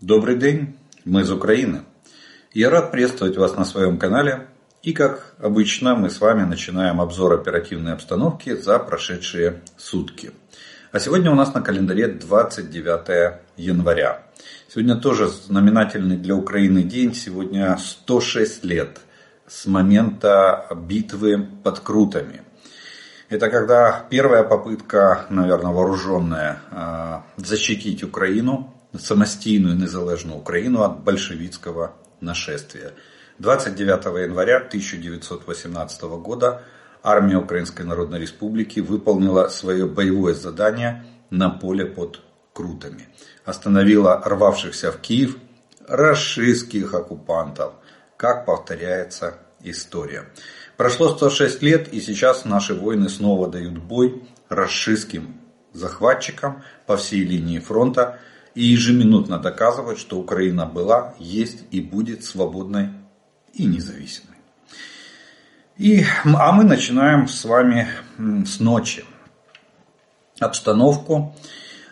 Добрый день, мы из Украины. Я рад приветствовать вас на своем канале. И как обычно мы с вами начинаем обзор оперативной обстановки за прошедшие сутки. А сегодня у нас на календаре 29 января. Сегодня тоже знаменательный для Украины день. Сегодня 106 лет с момента битвы под Крутами. Это когда первая попытка, наверное, вооруженная, а, защитить Украину самостійну і незалежну Україну від большевицкого нашествия. 29 января 1918 года армия Украинской Народной Республики выполнила свое боевое задание на поле под Крутами. Остановила рвавшихся в Киев расистских оккупантов, как повторяется история. Прошло 106 лет, и сейчас наши воины снова дают бой расистским захватчикам по всей линии фронта, и ежеминутно доказывать, что Украина была, есть и будет свободной и независимой. И, а мы начинаем с вами с ночи. Обстановку.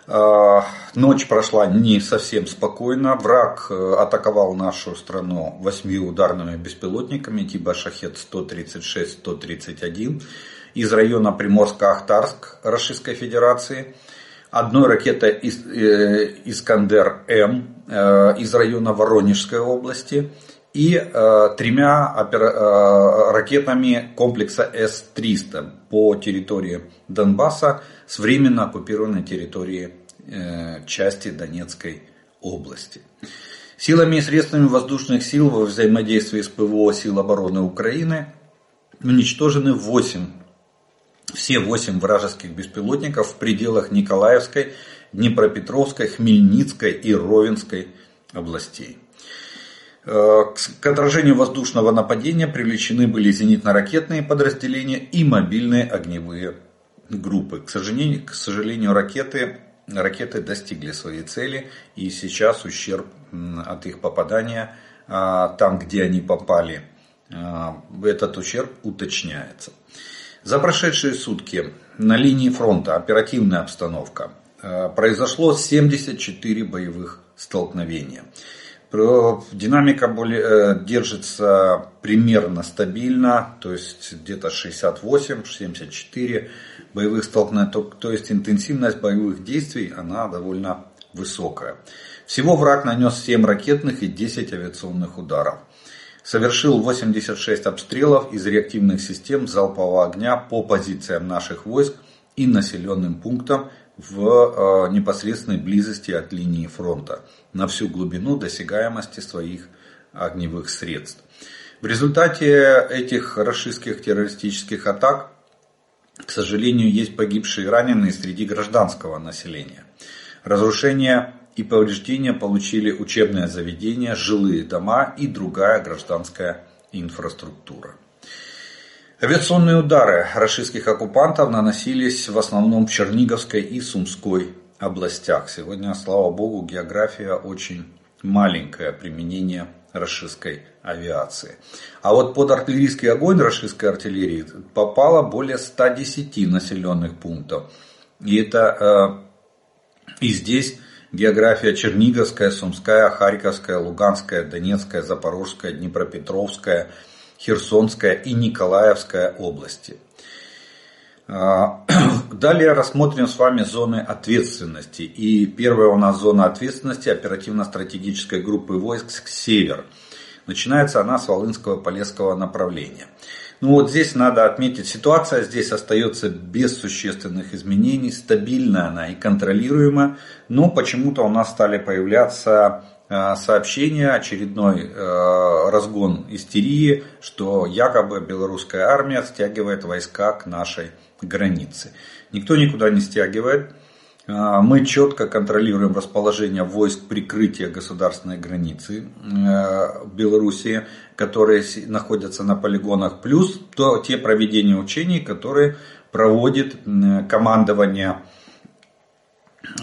А, ночь прошла не совсем спокойно. Враг э, атаковал нашу страну восьми ударными беспилотниками типа Шахет-136-131 из района Приморско-Ахтарск Российской Федерации – одной ракетой э, Искандер-М э, из района Воронежской области и э, тремя ракетами комплекса С-300 по территории Донбасса с временно оккупированной территории части Донецкой области. Силами и средствами воздушных сил во взаимодействии с ПВО сил обороны Украины уничтожены 8 все восемь вражеских беспилотников в пределах Николаевской, Днепропетровской, Хмельницкой и Ровенской областей. Э, к отражению воздушного нападения привлечены были зенитно-ракетные подразделения и мобильные огневые группы. К сожалению, к сожалению ракеты, ракеты достигли своей цели и сейчас ущерб от их попадания а, там, где они попали, а, этот ущерб уточняется. За прошедшие сутки на линии фронта оперативная обстановка. Э, произошло 74 боевых столкновения. Динамика более, держится примерно стабильно, то есть где-то 68-74 боевых столкновений, то, то есть интенсивность боевых действий она довольно высокая. Всего враг нанес 7 ракетных и 10 авиационных ударов совершил 86 обстрелов из реактивных систем залпового огня по позициям наших войск и населенным пунктам в э, непосредственной близости от линии фронта на всю глубину досягаемости своих огневых средств. В результате этих расистских террористических атак, к сожалению, есть погибшие и раненые среди гражданского населения. Разрушение и повреждения получили учебное заведение, жилые дома и другая гражданская инфраструктура. Авиационные удары российских оккупантов наносились в основном в Черниговской и Сумской областях. Сегодня, слава богу, география очень маленькое применение российской авиации. А вот под артиллерийский огонь российской артиллерии попало более 110 населенных пунктов. И это э, и здесь География Черниговская, Сумская, Харьковская, Луганская, Донецкая, Запорожская, Днепропетровская, Херсонская и Николаевская области. А, далее рассмотрим с вами зоны ответственности. И первая у нас зона ответственности оперативно-стратегической группы войск «Север». Начинается она с Волынского-Полесского направления. Ну вот здесь надо отметить, ситуация здесь остается без существенных изменений, стабильна она и контролируема, но почему-то у нас стали появляться э, сообщения, очередной э, разгон истерии, что якобы белорусская армия стягивает войска к нашей границе. Никто никуда не стягивает. А, мы четко контролируем расположение войск прикрытия государственной границы э, Белоруссии, которые находятся на полигонах, плюс то, те проведения учений, которые проводит командование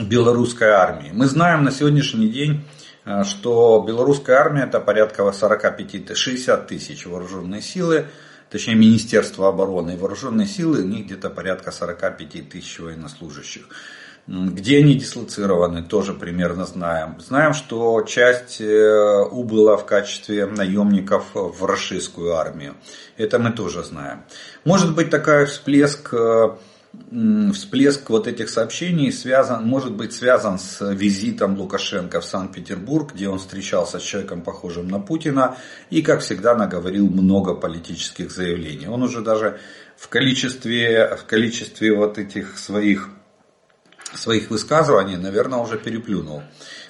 белорусской армии. Мы знаем на сегодняшний день, э, что белорусская армия это порядка 45-60 тысяч вооруженной силы, точнее Министерство обороны и вооруженные силы, у них где-то порядка 45 тысяч военнослужащих. Где они дислоцированы, тоже примерно знаем. Знаем, что часть э, убыла в качестве наемников в российскую армию. Это мы тоже знаем. Может быть такой всплеск э, всплеск вот этих сообщений связан, может быть связан с визитом Лукашенко в Санкт-Петербург, где он встречался с человеком, похожим на Путина, и, как всегда, наговорил много политических заявлений. Он уже даже в количестве, в количестве вот этих своих, своих высказываний, наверное, уже переплюнул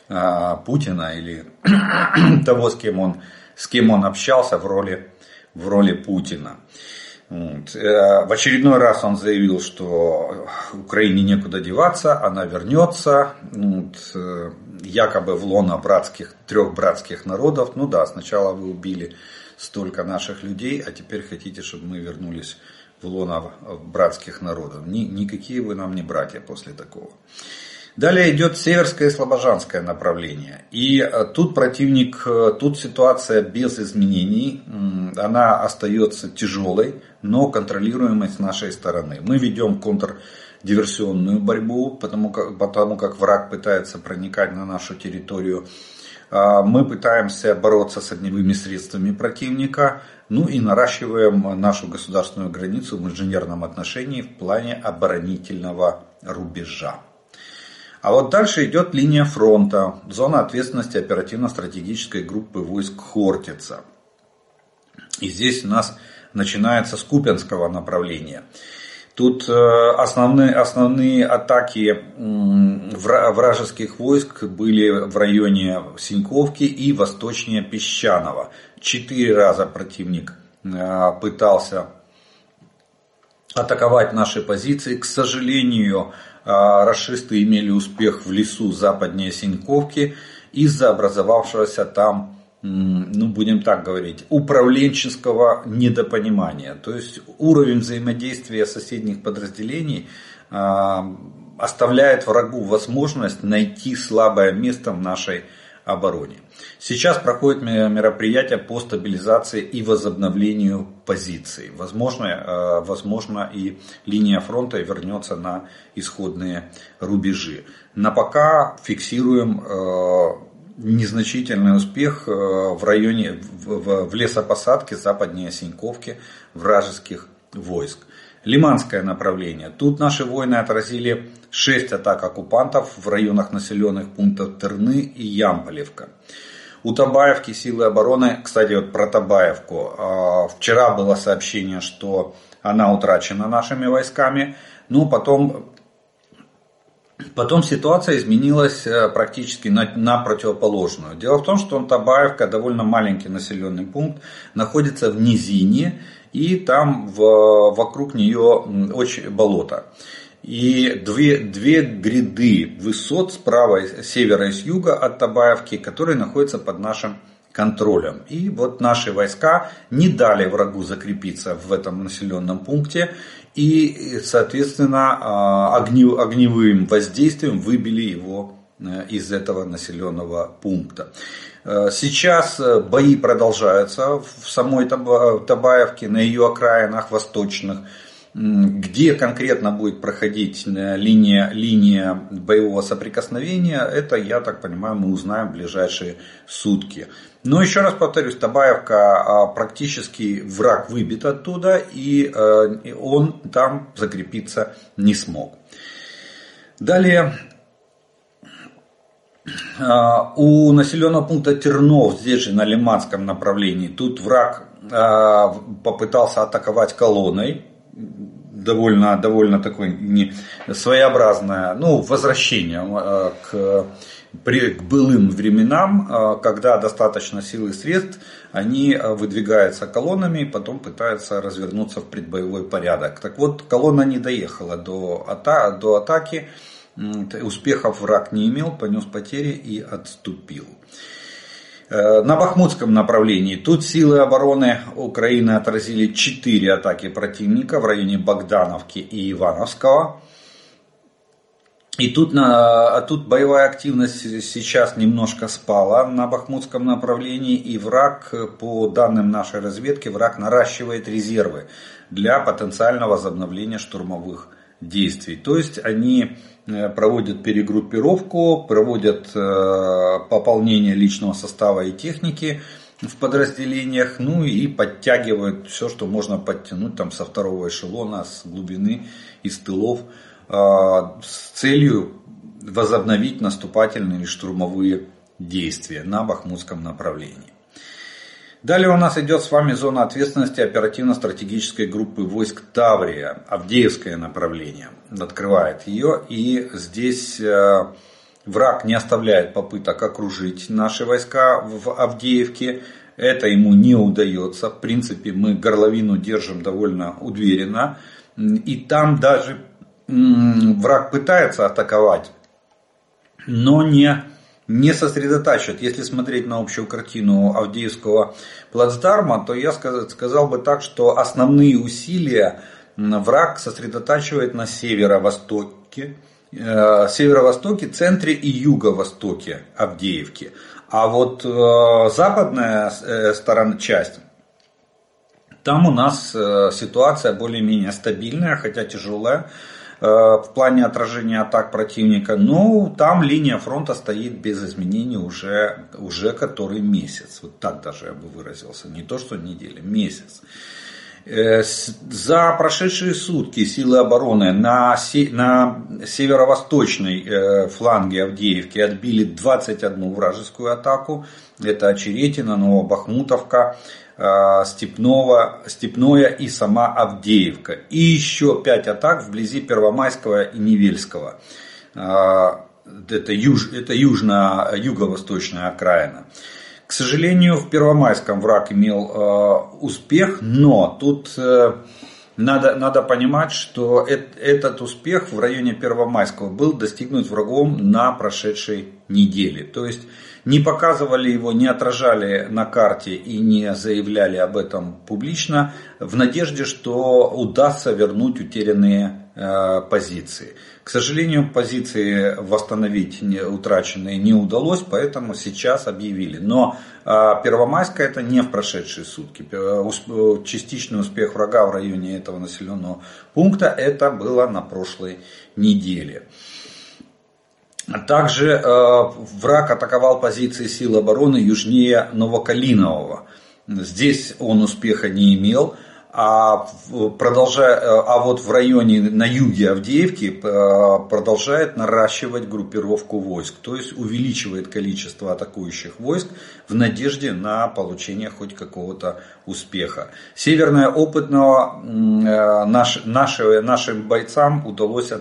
а, Путина или того, с кем он, с кем он общался в роли, в роли Путина. Вот. Э, в очередной раз он заявил, что Украине некуда деваться, она вернется, вот, э, якобы в лоно братских, трех братских народов. Ну да, сначала вы убили столько наших людей, а теперь хотите, чтобы мы вернулись в лоно братских народов. Ни, никакие вы нам не братья после такого. Далее идет северское и слобожанское направление. И э, тут противник, тут ситуация без изменений, она остается тяжелой но контролируемой с нашей стороны. Мы ведем контрдиверсионную борьбу, потому как, потому как враг пытается проникать на нашу территорию. А, мы пытаемся бороться с огневыми средствами противника, ну и наращиваем нашу государственную границу в инженерном отношении в плане оборонительного рубежа. А вот дальше идет линия фронта, зона ответственности оперативно-стратегической группы войск Хортица. И здесь у нас начинается с Купенского направления. Тут э, основные, основные атаки вражеских войск были в районе Синьковки и восточнее Песчаного. Четыре раза противник э, пытался атаковать наши позиции. К сожалению, э, расисты имели успех в лесу западнее Синьковки из-за образовавшегося там ну, будем так говорить, управленческого недопонимания. То есть уровень взаимодействия соседних подразделений а, оставляет врагу возможность найти слабое место в нашей обороне. Сейчас проходит мероприятие по стабилизации и возобновлению позиций. Возможно, а, возможно и линия фронта вернется на исходные рубежи. На пока фиксируем а, незначительный успех э, в районе, в, лесопосадке западнее Синьковки вражеских войск. Лиманское направление. Тут наши воины отразили 6 атак оккупантов в районах населенных пунктов Терны и Ямполевка. У Табаевки силы обороны, кстати, вот про Табаевку. А, вчера было сообщение, что она утрачена нашими войсками. Но потом Потом ситуация изменилась э, практически на, на противоположную. Дело в том, что Табаевка, довольно маленький населенный пункт, находится в низине, и там в, вокруг нее очень болото. И две, две гряды высот справа, с севера и с юга от Табаевки, которые находятся под нашим контролем. И вот наши войска не дали врагу закрепиться в этом населенном пункте и, соответственно, а, огневым воздействием выбили его э, из этого населенного пункта. Э, сейчас э, бои продолжаются в самой Табаевке, на ее окраинах восточных. Где конкретно будет проходить линия, линия боевого соприкосновения, это, я так понимаю, мы узнаем в ближайшие сутки. Но еще раз повторюсь, Табаевка а, практически враг выбит оттуда, и э, он там закрепиться не смог. Далее, а, у населенного пункта Тернов, здесь же на Лиманском направлении, тут враг а, попытался атаковать колонной, довольно, довольно такое не, своеобразное ну, возвращение к при, к былым временам, а, когда достаточно сил и средств, они а, выдвигаются колоннами и потом пытаются развернуться в предбоевой порядок. Так вот, колонна не доехала до, ата, до атаки, успехов враг не имел, понес потери и отступил. Э, на Бахмутском направлении тут силы обороны Украины отразили 4 атаки противника в районе Богдановки и Ивановского. И тут, на, а тут боевая активность сейчас немножко спала на Бахмутском направлении, и враг, по данным нашей разведки, враг наращивает резервы для потенциального возобновления штурмовых действий. То есть они проводят перегруппировку, проводят пополнение личного состава и техники в подразделениях, ну и подтягивают все, что можно подтянуть там со второго эшелона, с глубины, из тылов, с целью возобновить наступательные или штурмовые действия на Бахмутском направлении. Далее у нас идет с вами зона ответственности оперативно-стратегической группы войск Таврия, Авдеевское направление. Открывает ее и здесь э, враг не оставляет попыток окружить наши войска в Авдеевке. Это ему не удается. В принципе, мы горловину держим довольно уверенно. И там даже враг пытается атаковать, но не не сосредотачивает. Если смотреть на общую картину Авдеевского плацдарма, то я сказал бы так, что основные усилия враг сосредотачивает на северо-востоке, э, северо-востоке, центре и юго-востоке Авдеевки. А вот э, западная э, сторона, часть, там у нас ситуация более-менее стабильная, хотя тяжелая. Э, в плане отражения атак противника. Но там линия фронта стоит без изменений уже, уже который месяц. Вот так даже я бы выразился. Не то, что неделя, месяц. Э, за прошедшие сутки силы обороны на, на северо-восточной э, фланге Авдеевки отбили 21 вражескую атаку. Это Очеретина, Новобахмутовка, Степного, Степное и сама Авдеевка. И еще пять атак вблизи Первомайского и Невельского. Э, это, юж, это южно, юго-восточная окраина. К сожалению, в Первомайском враг имел э, успех, но тут надо, надо понимать, что этот успех в районе Первомайского был достигнут врагом на прошедшей неделе. То есть не показывали его, не отражали на карте и не заявляли об этом публично в надежде, что удастся вернуть утерянные позиции. К сожалению, позиции восстановить утраченные не удалось, поэтому сейчас объявили. Но э, Первомайская это не в прошедшие сутки. Частичный успех врага в районе этого населенного пункта это было на прошлой неделе. Также э, враг атаковал позиции сил обороны южнее Новокалинового. Здесь он успеха не имел. А, продолжая, э, а вот в районе на юге Авдеевки э, продолжает наращивать группировку войск. То есть увеличивает количество атакующих войск в надежде на получение хоть какого-то успеха. Северное опытного наш, наши, нашим бойцам удалось,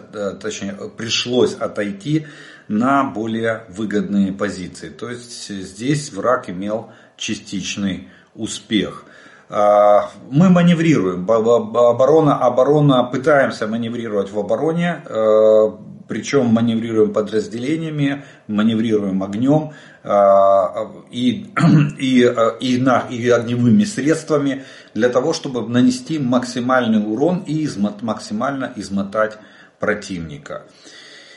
точнее, пришлось отойти на более выгодные позиции. То есть здесь враг имел частичный успех. А, мы маневрируем, оборона, оборона, пытаемся маневрировать в обороне, а, причем маневрируем подразделениями, маневрируем огнем а, и, и, и, на, и огневыми средствами для того, чтобы нанести максимальный урон и измот, максимально измотать противника.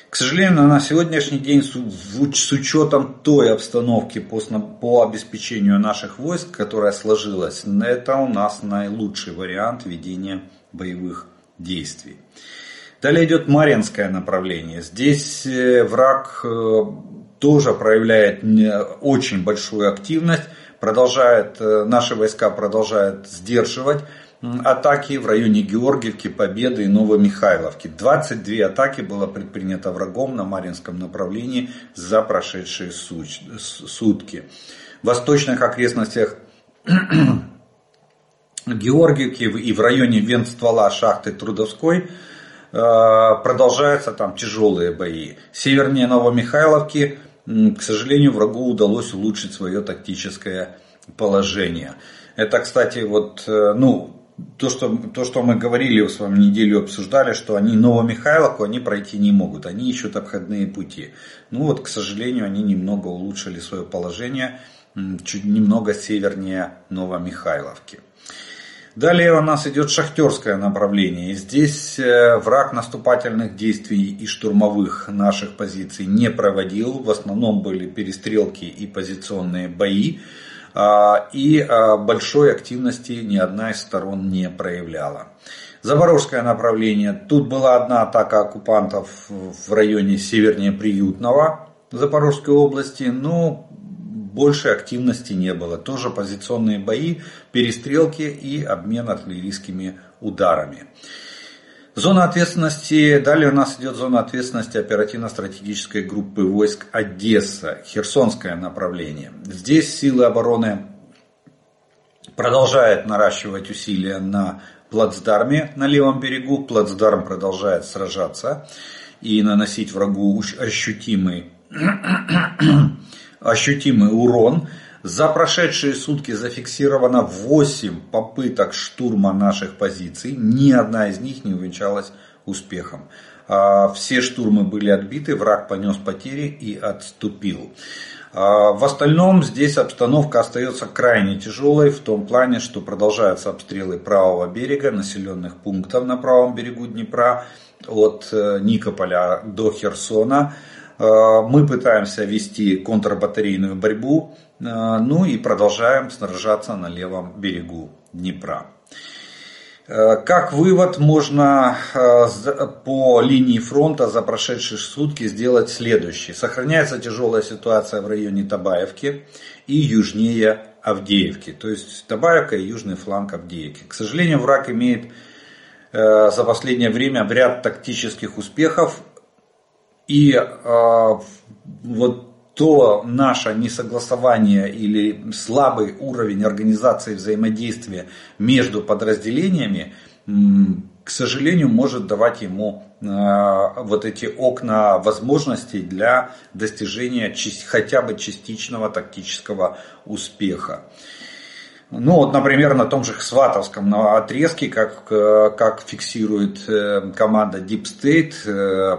К сожалению, на сегодняшний день с учетом той обстановки по, обеспечению наших войск, которая сложилась, это у нас наилучший вариант ведения боевых действий. Далее идет Маринское направление. Здесь э, враг э, тоже проявляет очень большую активность, продолжает, э, наши войска продолжают сдерживать атаки в районе Георгиевки, Победы и Новомихайловки. 22 атаки было предпринято врагом на Маринском направлении за прошедшие сутки. В восточных окрестностях Георгиевки и в районе Венствола шахты Трудовской э, продолжаются там тяжелые бои. Севернее Новомихайловки, к сожалению, врагу удалось улучшить свое тактическое положение. Это, кстати, вот, э, ну, то, что, то, что мы говорили с вами неделю обсуждали, что они Новомихайловку они пройти не могут, они ищут обходные пути. Ну вот, к сожалению, они немного улучшили свое положение, чуть немного севернее Новомихайловки. Далее у нас идет шахтерское направление. Здесь э, враг наступательных действий и штурмовых наших позиций не проводил. В основном были перестрелки и позиционные бои. А, и а, большой активности ни одна из сторон не проявляла. Запорожское направление. Тут была одна атака оккупантов в районе севернее Приютного Запорожской области, но больше активности не было. Тоже позиционные бои, перестрелки и обмен артиллерийскими ударами. Зона ответственности, далее у нас идет зона ответственности оперативно-стратегической группы войск Одесса, Херсонское направление. Здесь силы обороны продолжают наращивать усилия на плацдарме на левом берегу. Плацдарм продолжает сражаться и наносить врагу ощутимый, ощутимый урон. За прошедшие сутки зафиксировано 8 попыток штурма наших позиций. Ни одна из них не увенчалась успехом. А, все штурмы были отбиты, враг понес потери и отступил. А, в остальном здесь обстановка остается крайне тяжелой в том плане, что продолжаются обстрелы правого берега, населенных пунктов на правом берегу Днепра от э, Никополя до Херсона. А, мы пытаемся вести контрбатарейную борьбу. А, ну и продолжаем сражаться на левом берегу Днепра. А, как вывод можно а, по линии фронта за прошедшие сутки сделать следующее. Сохраняется тяжелая ситуация в районе Табаевки и южнее Авдеевки. То есть Табаевка и южный фланг Авдеевки. К сожалению, враг имеет за последнее время ряд тактических успехов. И вот то наше несогласование или слабый уровень организации взаимодействия между подразделениями, к сожалению, может давать ему а, вот эти окна возможностей для достижения хотя бы частичного тактического успеха. Ну вот, например, на том же Сватовском отрезке, как, э, как фиксирует э, команда Deep State, э,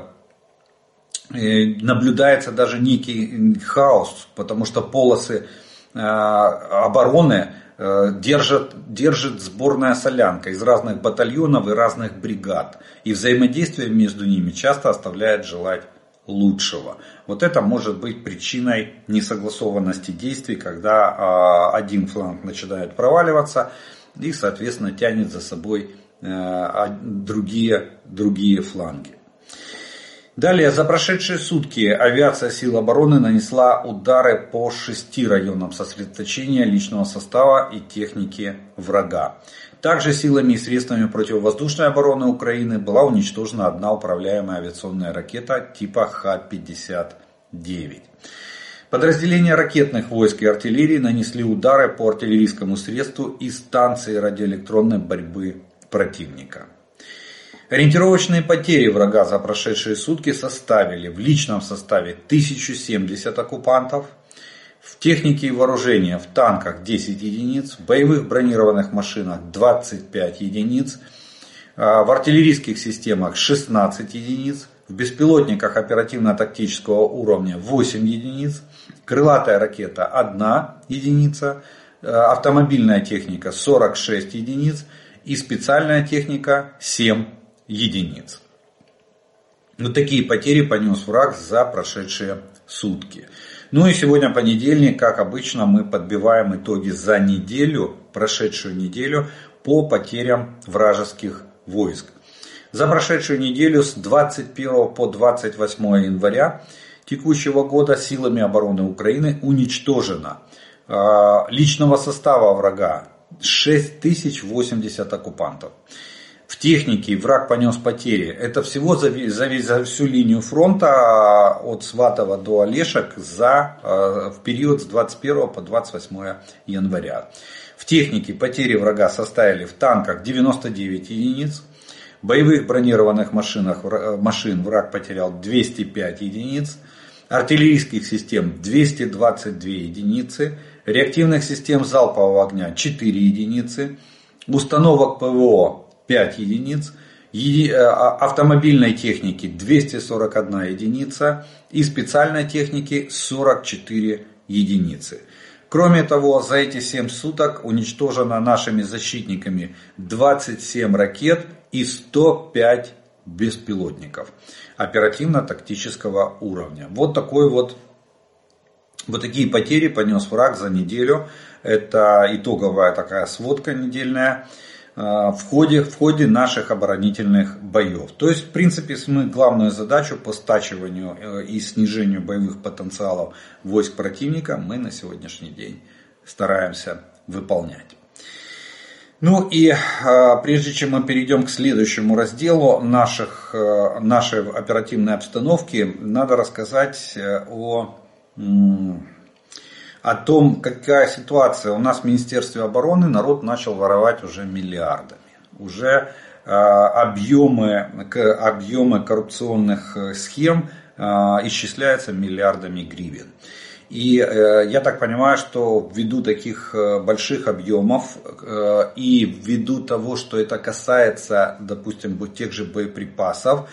наблюдается даже некий хаос, потому что полосы э, обороны э, держит, сборная солянка из разных батальонов и разных бригад. И взаимодействие между ними часто оставляет желать лучшего. Вот это может быть причиной несогласованности действий, когда а, один фланг начинает проваливаться и, соответственно, тянет за собой э, другие, другие фланги. Далее, за прошедшие сутки авиация сил обороны нанесла удары по шести районам сосредоточения личного состава и техники врага. Также силами и средствами противовоздушной обороны Украины была уничтожена одна управляемая авиационная ракета типа Х-59. Подразделения ракетных войск и артиллерии нанесли удары по артиллерийскому средству и станции радиоэлектронной борьбы противника. Ориентировочные потери врага за прошедшие сутки составили в личном составе 1070 оккупантов, в технике и вооружении в танках 10 единиц, в боевых бронированных машинах 25 единиц, а, в артиллерийских системах 16 единиц, в беспилотниках оперативно-тактического уровня 8 единиц, крылатая ракета 1 единица, а, автомобильная техника 46 единиц и специальная техника 7 единиц. Вот такие потери понес враг за прошедшие сутки. Ну и сегодня понедельник, как обычно, мы подбиваем итоги за неделю, прошедшую неделю, по потерям вражеских войск. За прошедшую неделю с 21 по 28 января текущего года силами обороны Украины уничтожено а, личного состава врага 6080 оккупантов в технике враг понес потери. Это всего за, за, за всю линию фронта а, от Сватова до Олешек за, а, в период с 21 по 28 января. В технике потери врага составили в танках 99 единиц, в боевых бронированных машинах, машин враг потерял 205 единиц, артиллерийских систем 222 единицы, реактивных систем залпового огня 4 единицы, установок ПВО 5 единиц, э, а, автомобильной техники 241 единица и специальной техники 44 единицы. Кроме того, за эти 7 суток уничтожено нашими защитниками 27 ракет и 105 беспилотников оперативно-тактического уровня. Вот такой вот вот такие потери понес враг за неделю. Это итоговая такая сводка недельная. В ходе, в ходе наших оборонительных боев. То есть, в принципе, мы главную задачу по стачиванию и снижению боевых потенциалов войск противника мы на сегодняшний день стараемся выполнять. Ну и э, прежде чем мы перейдем к следующему разделу наших, э, нашей оперативной обстановки, надо рассказать э, о, о том, какая ситуация. У нас в Министерстве обороны народ начал воровать уже миллиардами. Уже э, объемы, объемы коррупционных э, схем э, исчисляются миллиардами гривен. И э, я так понимаю, что ввиду таких э, больших объемов э, и ввиду того, что это касается, допустим, тех же боеприпасов,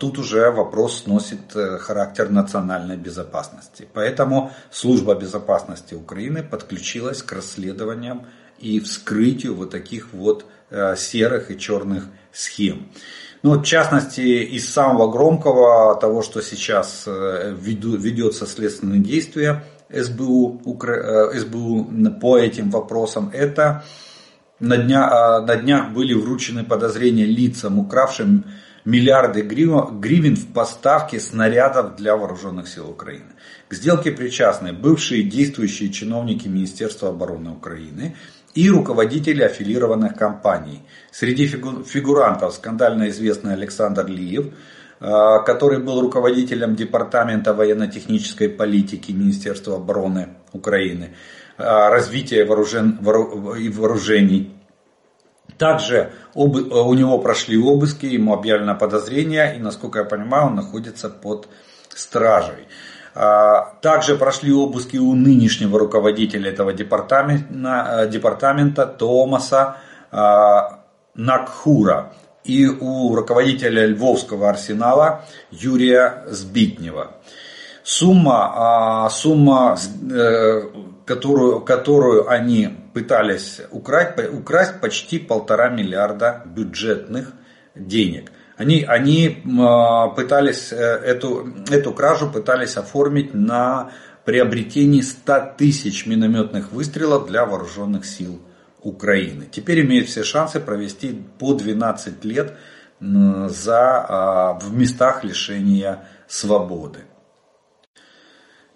тут уже вопрос носит характер национальной безопасности. Поэтому служба безопасности Украины подключилась к расследованиям и вскрытию вот таких вот серых и черных схем. Ну, в частности, из самого громкого того, что сейчас э, ведется следственное действие СБУ, э, СБУ по этим вопросам, это на, дня, а, на днях были вручены подозрения лицам, укравшим миллиарды гривен в поставке снарядов для вооруженных сил Украины. К сделке причастны бывшие действующие чиновники Министерства обороны Украины и руководители аффилированных компаний. Среди фигурантов скандально известный Александр Лиев, э, который был руководителем Департамента военно-технической политики Министерства обороны Украины, э, развития вооружен, и вооружений. Также об, у него прошли обыски, ему объявлено подозрение, и, насколько я понимаю, он находится под стражей. А, также прошли обыски у нынешнего руководителя этого департамента, э, департамента Томаса а, Накхура и у руководителя Львовского арсенала Юрия Сбитнева. Сумма, а, сумма э, которую, которую они пытались украсть, украсть почти полтора миллиарда бюджетных денег – они, они а, пытались э, эту, эту кражу пытались оформить на приобретении 100 тысяч минометных выстрелов для вооруженных сил Украины. Теперь имеют все шансы провести по 12 лет за, а, в местах лишения свободы.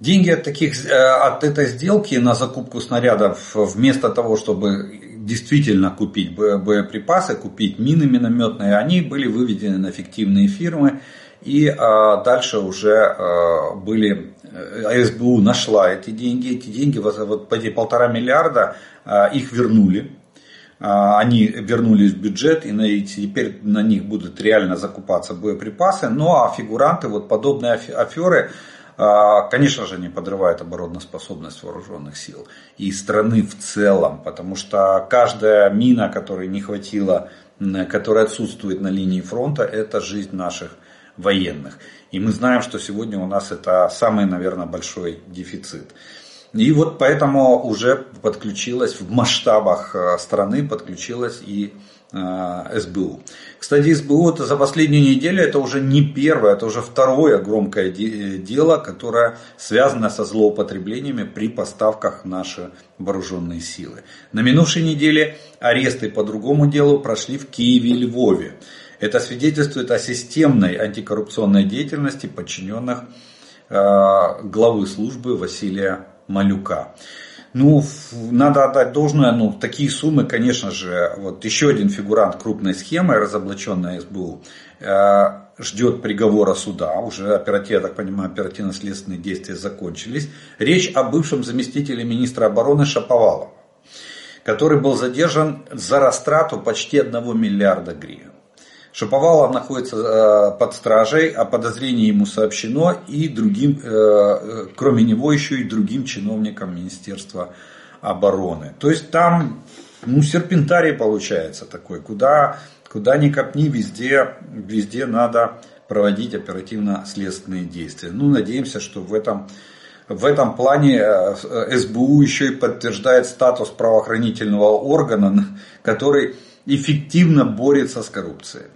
Деньги от, таких, э, от этой сделки на закупку снарядов, вместо того, чтобы действительно купить боеприпасы, купить мины минометные, они были выведены на фиктивные фирмы. И а, дальше уже а, были, э, СБУ нашла эти деньги. Эти деньги, вот эти полтора миллиарда, а, их вернули. А, они вернулись в бюджет, и, на, и теперь на них будут реально закупаться боеприпасы. Ну а фигуранты, вот подобные аферы, конечно же, не подрывает обороноспособность вооруженных сил и страны в целом, потому что каждая мина, которой не хватило, которая отсутствует на линии фронта, это жизнь наших военных. И мы знаем, что сегодня у нас это самый, наверное, большой дефицит. И вот поэтому уже подключилась в масштабах э, страны, подключилась и СБУ. Кстати, СБУ это за последнюю неделю это уже не первое, это уже второе громкое дело, которое связано со злоупотреблениями при поставках в наши вооруженные силы. На минувшей неделе аресты по другому делу прошли в Киеве и Львове. Это свидетельствует о системной антикоррупционной деятельности подчиненных э, главы службы Василия Малюка. Ну, надо отдать должное, ну, такие суммы, конечно же, вот еще один фигурант крупной схемы, разоблаченная СБУ, э, ждет приговора суда, уже оперативно, я так понимаю, оперативно-следственные действия закончились. Речь о бывшем заместителе министра обороны Шаповалова, который был задержан за растрату почти 1 миллиарда гривен. Шаповалов находится э, под стражей, о подозрении ему сообщено и другим, э, э, кроме него еще и другим чиновникам Министерства обороны. То есть там ну, серпентарий получается такой, куда, куда ни копни, везде, везде надо проводить оперативно-следственные действия. Ну, надеемся, что в этом, в этом плане СБУ еще и подтверждает статус правоохранительного органа, который эффективно борется с коррупцией.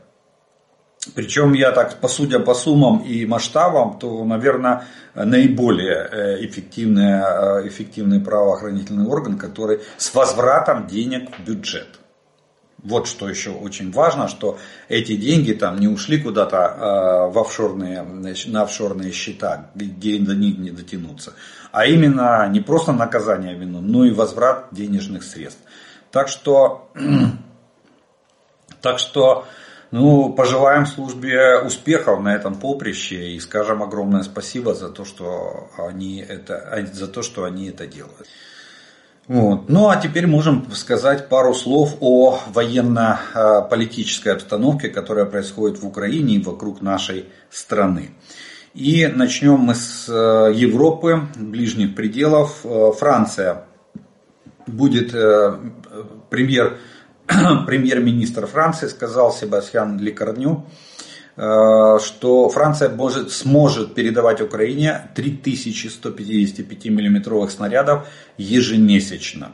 Причем я так, посудя по суммам и масштабам, то, наверное, наиболее э, эффективный, э, эффективный правоохранительный орган, который с возвратом денег в бюджет. Вот что еще очень важно, что эти деньги там не ушли куда-то э, в офшорные, на офшорные счета, где до них не дотянуться, а именно не просто наказание вину, но и возврат денежных средств. Так что, так что ну, пожелаем службе успехов на этом поприще и скажем огромное спасибо за то, что они это, за то, что они это делают. Вот. Ну а теперь можем сказать пару слов о военно-политической обстановке, которая происходит в Украине и вокруг нашей страны. И начнем мы с э, Европы, ближних пределов. Э, Франция будет э, премьер, премьер-министр Франции, сказал Себастьян Лекарню, Э, что Франция может, сможет передавать Украине 3155 миллиметровых снарядов ежемесячно.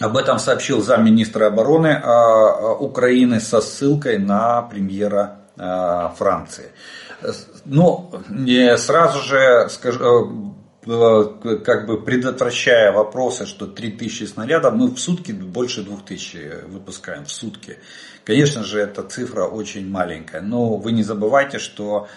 Об этом сообщил замминистра обороны э, Украины со ссылкой на премьера э, Франции. Ну, сразу же скажу, как бы предотвращая вопросы, что 3000 снарядов, мы в сутки больше 2000 выпускаем в сутки. Конечно же, эта цифра очень маленькая, но вы не забывайте, что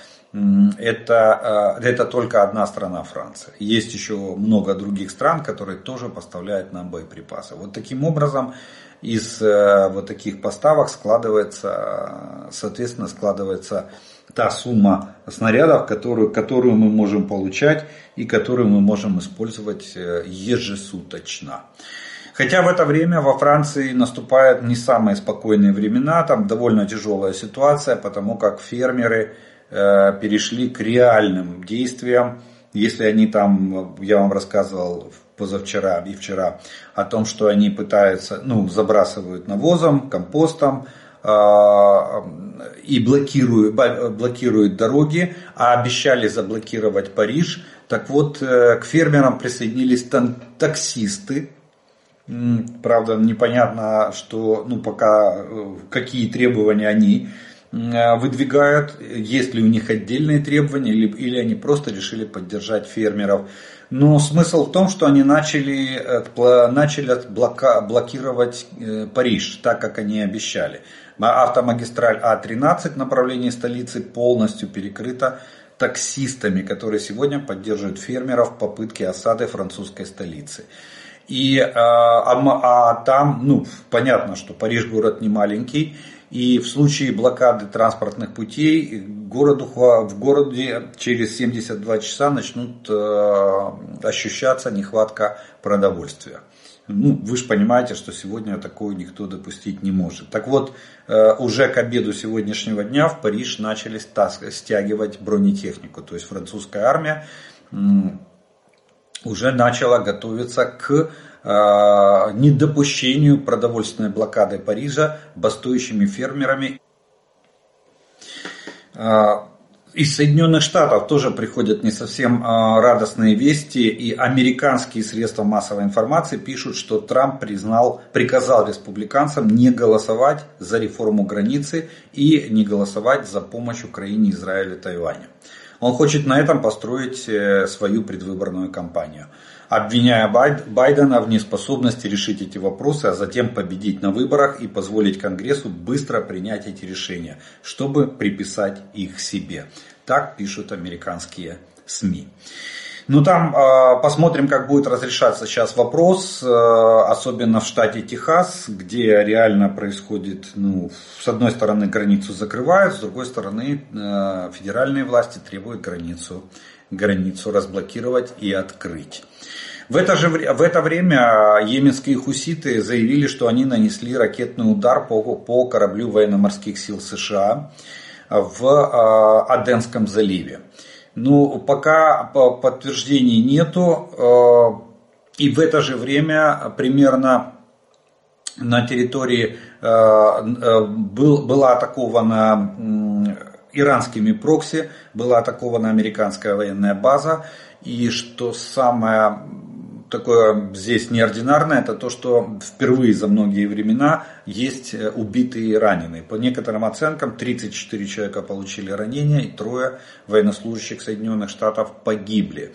это, э, это только одна страна Франция. Есть еще много других стран, которые тоже поставляют нам боеприпасы. Вот таким образом из э, вот таких поставок складывается, соответственно, складывается та сумма снарядов, которую, которую мы можем получать и которую мы можем использовать э, ежесуточно. Хотя в это время во Франции наступают не самые спокойные времена, там довольно тяжелая ситуация, потому как фермеры э, перешли к реальным действиям. Если они там, я вам рассказывал позавчера и вчера о том, что они пытаются, ну, забрасывают навозом, компостом, э, и блокируют, блокируют дороги, а обещали заблокировать Париж. Так вот, э, к фермерам присоединились таксисты, Правда, непонятно, что, ну, пока э, какие требования они э, выдвигают, есть ли у них отдельные требования, или, или они просто решили поддержать фермеров. Но смысл в том, что они начали, э, начали блока, блокировать Париж, так как они обещали. Автомагистраль А13 в направлении столицы полностью перекрыта таксистами, которые сегодня поддерживают фермеров в попытке осады французской столицы. И, а, а, а там, ну, понятно, что Париж город не маленький, и в случае блокады транспортных путей городу, в городе через 72 часа начнут э, ощущаться нехватка продовольствия. Ну, вы же понимаете, что сегодня такое никто допустить не может. Так вот, э, уже к обеду сегодняшнего дня в Париж начали стягивать бронетехнику. То есть французская армия уже начала готовиться к недопущению продовольственной блокады Парижа бастующими фермерами. Э, из Соединенных Штатов тоже приходят не совсем э, радостные вести, и американские средства массовой информации пишут, что Трамп признал, приказал республиканцам не голосовать за реформу границы и не голосовать за помощь Украине, Израилю Тайваню. Он хочет на этом построить э, свою предвыборную кампанию, обвиняя Байдена в неспособности решить эти вопросы, а затем победить на выборах и позволить Конгрессу быстро принять эти решения, чтобы приписать их себе. Так пишут американские СМИ. Ну там э, посмотрим, как будет разрешаться сейчас вопрос, э, особенно в штате Техас, где реально происходит, ну, с одной стороны границу закрывают, с другой стороны э, федеральные власти требуют границу, границу разблокировать и открыть. В это, же, в это время йеменские хуситы заявили, что они нанесли ракетный удар по, по кораблю военно-морских сил США в Аденском заливе. Ну, пока подтверждений нету. Э, и в это же время примерно на территории э, был, была атакована иранскими прокси, была атакована американская военная база. И что самое такое здесь неординарное, это то, что впервые за многие времена есть э, убитые и раненые. По некоторым оценкам 34 человека получили ранения и трое военнослужащих Соединенных Штатов погибли.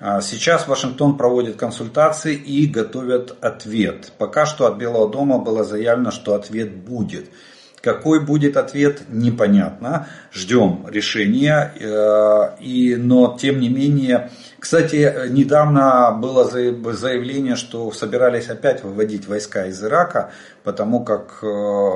А сейчас Вашингтон проводит консультации и готовят ответ. Пока что от Белого дома было заявлено, что ответ будет. Какой будет ответ, непонятно. Ждем решения. Э, и, но, тем не менее, кстати, недавно было заявление, что собирались опять выводить войска из Ирака, потому как э,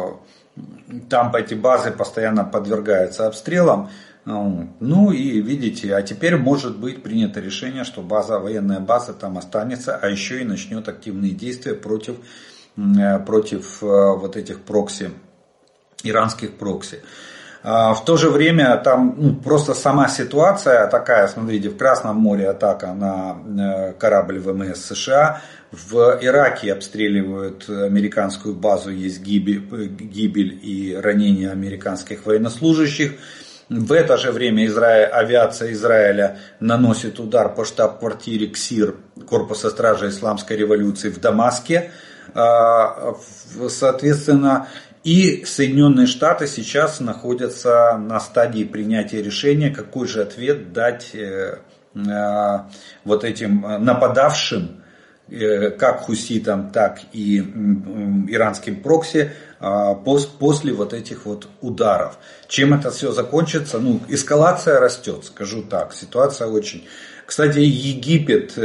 там эти базы постоянно подвергаются обстрелам. Ну и видите, а теперь может быть принято решение, что база, военная база там останется, а еще и начнет активные действия против, э, против вот этих прокси иранских прокси. А, в то же время там ну, просто сама ситуация такая, смотрите, в Красном море атака на э, корабль ВМС США, в Ираке обстреливают американскую базу, есть гибель, гибель и ранения американских военнослужащих. В это же время Израиль, авиация Израиля наносит удар по штаб-квартире КСИР, Корпуса стражи Исламской революции в Дамаске. А, соответственно, и Соединенные Штаты сейчас находятся на стадии принятия решения, какой же ответ дать э, э, вот этим нападавшим, э, как хуситам, так и иранским прокси, после вот этих вот ударов. Чем это все закончится? Ну, эскалация растет, скажу так. Ситуация очень... Кстати, Египет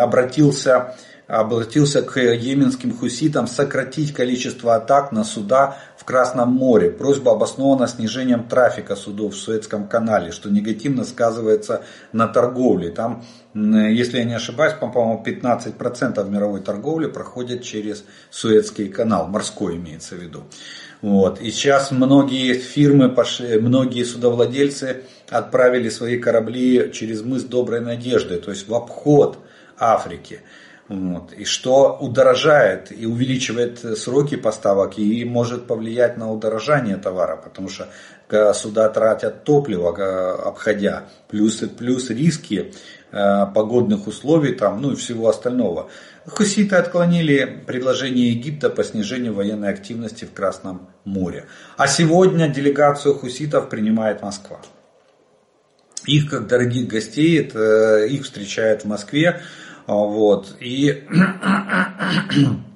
обратился обратился к йеменским хуситам сократить количество атак на суда в Красном море. Просьба обоснована снижением трафика судов в Суэцком канале, что негативно сказывается на торговле. Там, если я не ошибаюсь, по-моему, 15% мировой торговли проходит через Суэцкий канал, морской имеется в виду. Вот. И сейчас многие фирмы, пошли, многие судовладельцы отправили свои корабли через мыс Доброй Надежды, то есть в обход Африки. Вот. И что удорожает и увеличивает сроки поставок и может повлиять на удорожание товара, потому что суда тратят топливо, обходя, плюс, плюс риски э, погодных условий там, ну и всего остального. Хуситы отклонили предложение Египта по снижению военной активности в Красном море. А сегодня делегацию хуситов принимает Москва. Их, как дорогих гостей, их встречают в Москве. Вот. И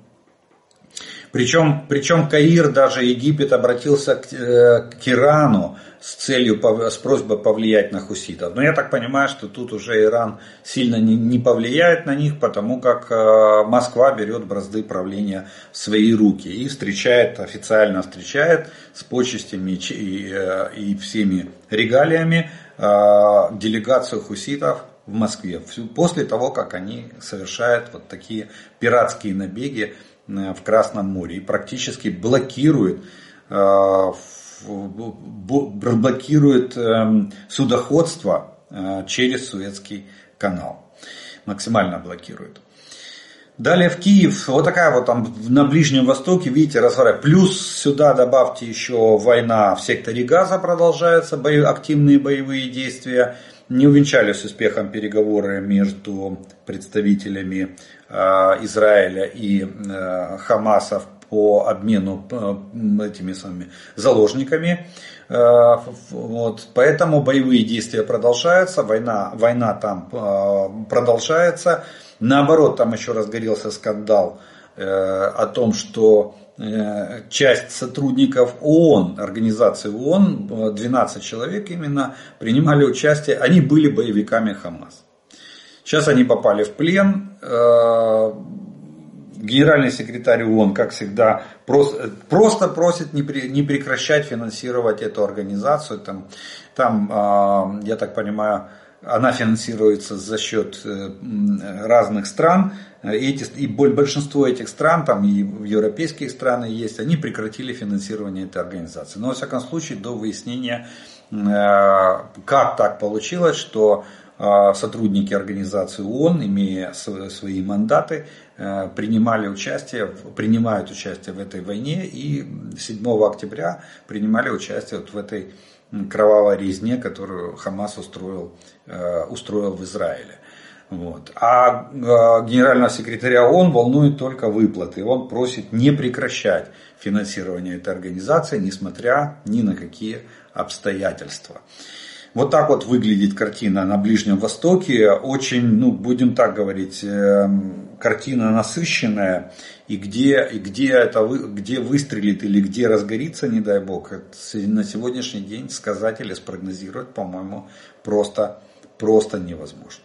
причем, причем Каир, даже Египет обратился к, э, к Ирану с целью, с просьбой повлиять на хуситов. Но я так понимаю, что тут уже Иран сильно не, не повлияет на них, потому как э, Москва берет бразды правления в свои руки и встречает, официально встречает с почестями и, э, и всеми регалиями делегацию хуситов в Москве, после того, как они совершают вот такие пиратские набеги э, в Красном море и практически блокируют, э, блокируют эм, судоходство э, через Суэцкий канал. Максимально блокируют. Далее в Киев, вот такая вот там на Ближнем Востоке, видите, разворот. Плюс сюда добавьте еще война в секторе Газа продолжается, бои, активные боевые действия не увенчались успехом переговоры между представителями э, Израиля и э, Хамаса по обмену э, этими самыми заложниками. Вот. Поэтому боевые действия продолжаются, война, война там продолжается. Наоборот, там еще разгорелся скандал о том, что Э, часть сотрудников ООН, организации ООН, 12 человек именно, принимали участие, они были боевиками Хамас. Сейчас они попали в плен. Э, генеральный секретарь ООН, как всегда, просто, просто просит не, не прекращать финансировать эту организацию. Там, там, э, я так понимаю, она финансируется за счет разных стран. Эти, и большинство этих стран, там и европейские страны есть, они прекратили финансирование этой организации. Но, во всяком случае, до выяснения, э, как так получилось, что э, сотрудники организации ООН, имея свои мандаты, э, принимали участие, принимают участие в этой войне и 7 октября принимали участие вот в этой кровавой резне, которую Хамас устроил, устроил в Израиле. Вот. А э, генерального секретаря ООН волнует только выплаты. Он просит не прекращать финансирование этой организации, несмотря ни на какие обстоятельства. Вот так вот выглядит картина на Ближнем Востоке. Очень, ну, будем так говорить, эм, картина насыщенная. И где, и где это где выстрелит или где разгорится, не дай бог, на сегодняшний день сказать или спрогнозировать, по-моему, просто, просто невозможно.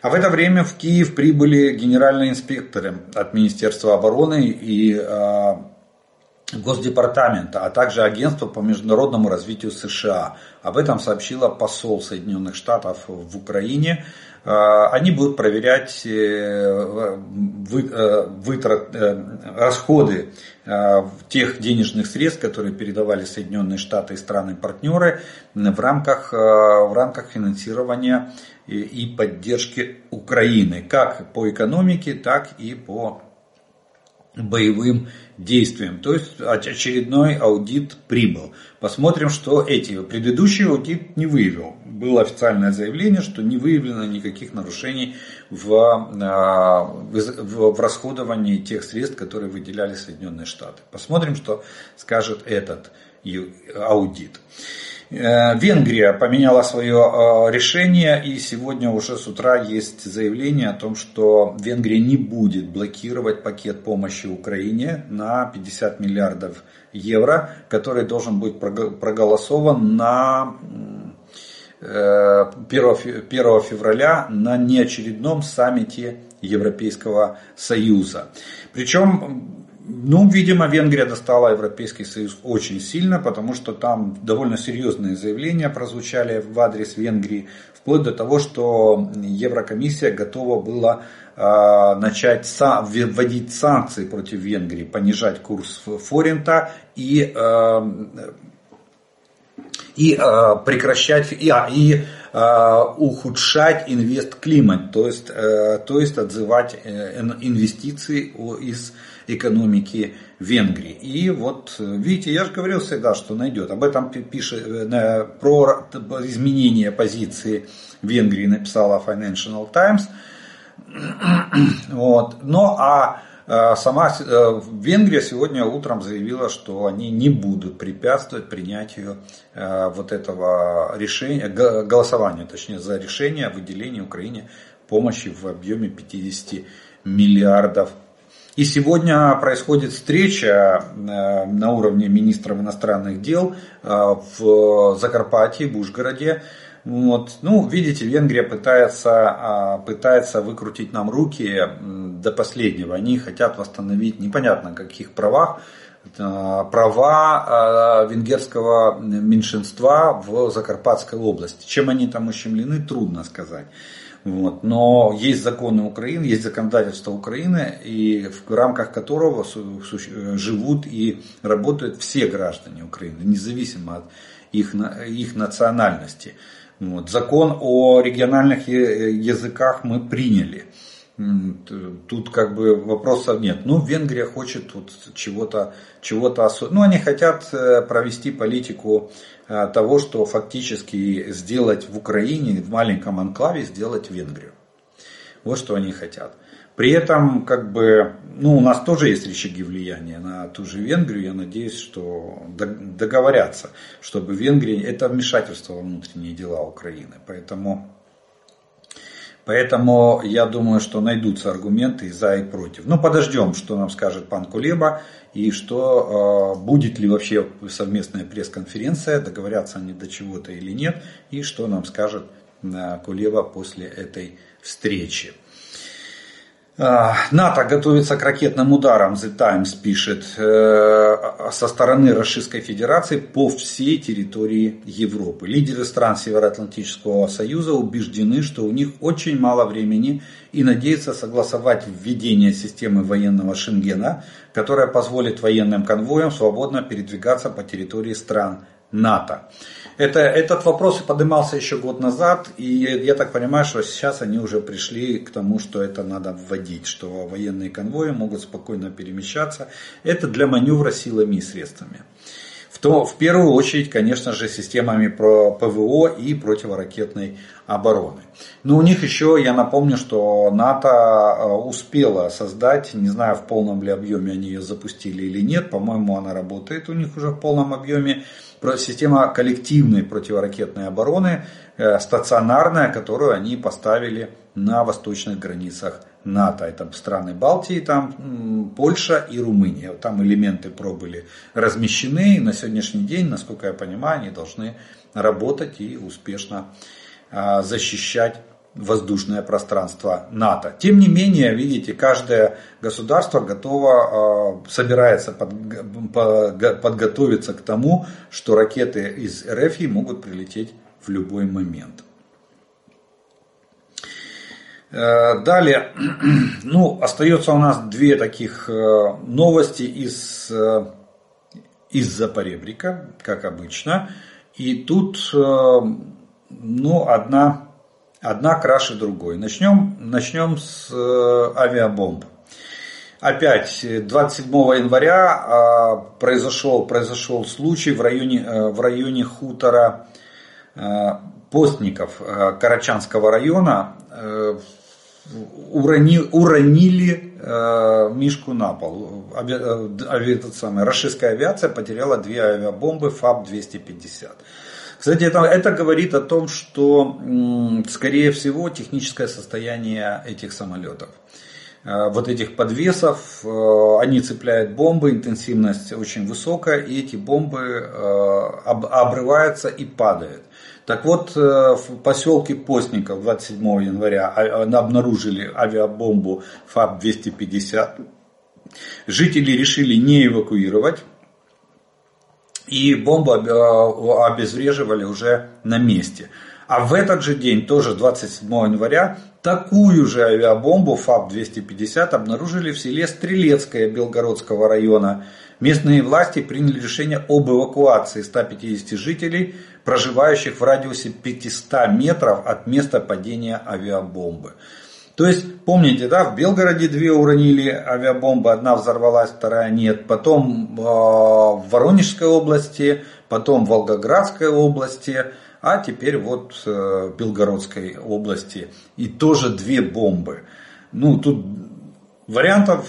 А в это время в Киев прибыли генеральные инспекторы от Министерства обороны и э, Госдепартамента, а также Агентство по международному развитию США. Об этом сообщила посол Соединенных Штатов в Украине. Они будут проверять э, вытрат, э, расходы тех денежных средств, которые передавали Соединенные Штаты и страны-партнеры в рамках, в рамках финансирования и поддержки Украины, как по экономике, так и по боевым действиям. То есть очередной аудит прибыл. Посмотрим, что эти. Предыдущий аудит не выявил. Было официальное заявление, что не выявлено никаких нарушений в, а, в, в расходовании тех средств, которые выделяли Соединенные Штаты. Посмотрим, что скажет этот аудит. Э, Венгрия поменяла свое э, решение и сегодня уже с утра есть заявление о том, что Венгрия не будет блокировать пакет помощи Украине на 50 миллиардов евро, который должен быть проголосован на 1 э, февраля на неочередном саммите Европейского Союза. Причем ну, видимо, Венгрия достала Европейский Союз очень сильно, потому что там довольно серьезные заявления прозвучали в адрес Венгрии, вплоть до того, что Еврокомиссия готова была э, начать са- вводить санкции против Венгрии, понижать курс форинта и, э, и э, прекращать и, а, и ухудшать инвест-климат, то есть, э, то есть отзывать э, инвестиции из экономики Венгрии. И вот, видите, я же говорил всегда, что найдет. Об этом пишет, э, про изменение позиции Венгрии написала Financial Times. Вот. Но а э, сама э, Венгрия сегодня утром заявила, что они не будут препятствовать принятию вот этого решения, голосования, точнее, за решение о выделении Украине помощи в объеме 50 миллиардов и сегодня происходит встреча э, на уровне министров иностранных дел э, в Закарпатье, в Ужгороде. Вот. Ну, видите, Венгрия пытается, а, пытается выкрутить нам руки до последнего. Они хотят восстановить непонятно каких правах э, права венгерского меньшинства в Закарпатской области. Чем они там ущемлены, трудно сказать. Вот. Но есть законы Украины, есть законодательство Украины, и в рамках которого живут и работают все граждане Украины, независимо от их, их национальности. Вот. Закон о региональных языках мы приняли. Тут как бы вопросов нет. Ну, Венгрия хочет тут чего-то чего особенного. Ну, они хотят э, провести политику э, того, что фактически сделать в Украине, в маленьком анклаве, сделать Венгрию. Вот что они хотят. При этом, как бы, ну, у нас тоже есть рычаги влияния на ту же Венгрию. Я надеюсь, что договорятся, чтобы Венгрия, это вмешательство во внутренние дела Украины. Поэтому Поэтому я думаю, что найдутся аргументы и за, и против. Но подождем, что нам скажет пан Кулеба и что э, будет ли вообще совместная пресс-конференция, договорятся они до чего-то или нет, и что нам скажет э, Кулеба после этой встречи. А, НАТО готовится к ракетным ударам, The Times пишет, э, со стороны Российской Федерации по всей территории Европы. Лидеры стран Североатлантического Союза убеждены, что у них очень мало времени и надеются согласовать введение системы военного Шенгена, которая позволит военным конвоям свободно передвигаться по территории стран НАТО. Это, этот вопрос поднимался еще год назад, и я так понимаю, что сейчас они уже пришли к тому, что это надо вводить, что военные конвои могут спокойно перемещаться. Это для маневра силами и средствами. В, то, в первую очередь, конечно же, системами про ПВО и противоракетной обороны. Но у них еще, я напомню, что НАТО э, успела создать, не знаю в полном ли объеме они ее запустили или нет, по-моему она работает у них уже в полном объеме, система коллективной противоракетной обороны, э, стационарная, которую они поставили на восточных границах НАТО. Это страны Балтии, там Польша и Румыния. Там элементы ПРО были размещены. И на сегодняшний день, насколько я понимаю, они должны работать и успешно а, защищать воздушное пространство НАТО. Тем не менее, видите, каждое государство готово, а, собирается под, подготовиться к тому, что ракеты из РФ могут прилететь в любой момент. Э, далее, ну, остается у нас две таких э, новости из, э, из Запоребрика, как обычно. И тут, ну, одна, одна краше другой. Начнем, начнем с авиабомб. Опять 27 января произошел, произошел случай в районе, в районе хутора постников Карачанского района урони, уронили э, Мишку на пол. Ави, э, этот самый, российская авиация потеряла две авиабомбы ФАБ-250. Кстати, это, это говорит о том, что, скорее всего, техническое состояние этих самолетов. Э, вот этих подвесов, э, они цепляют бомбы, интенсивность очень высокая, и эти бомбы э, обрываются и падают. Так вот, в поселке Постников 27 января а, обнаружили авиабомбу ФАБ-250. Жители решили не эвакуировать. И бомбу обезвреживали уже на месте. А в этот же день, тоже 27 января, такую же авиабомбу ФАБ-250 обнаружили в селе Стрелецкое Белгородского района. Местные власти приняли решение об эвакуации 150 жителей, проживающих в радиусе 500 метров от места падения авиабомбы. То есть, помните, да, в Белгороде две уронили авиабомбы, одна взорвалась, вторая нет. Потом э, в Воронежской области, потом в Волгоградской области – а теперь вот э, Белгородской области и тоже две бомбы. Ну, тут вариантов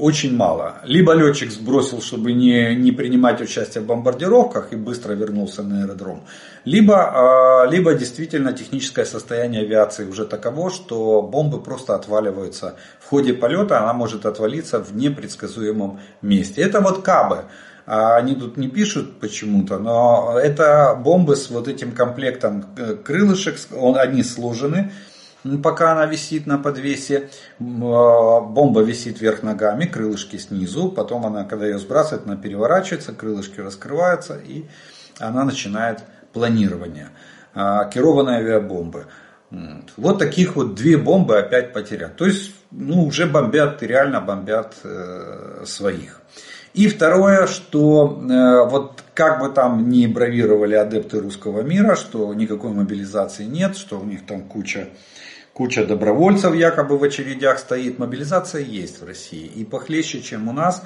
очень мало. Либо летчик сбросил, чтобы не, не принимать участие в бомбардировках и быстро вернулся на аэродром. Либо, а, либо действительно техническое состояние авиации уже таково, что бомбы просто отваливаются. В ходе полета она может отвалиться в непредсказуемом месте. Это вот кабы. А они тут не пишут почему-то, но это бомбы с вот этим комплектом э, крылышек, они сложены, пока она висит на подвесе. А, бомба висит вверх ногами, крылышки снизу. Потом она, когда ее сбрасывает, она переворачивается, крылышки раскрываются и она начинает планирование. А, керованные авиабомбы. Вот таких вот две бомбы опять потерял. То есть, ну, уже бомбят, реально бомбят э, своих. И второе, что э, вот как бы там ни бравировали адепты русского мира, что никакой мобилизации нет, что у них там куча, куча добровольцев якобы в очередях стоит, мобилизация есть в России и похлеще, чем у нас.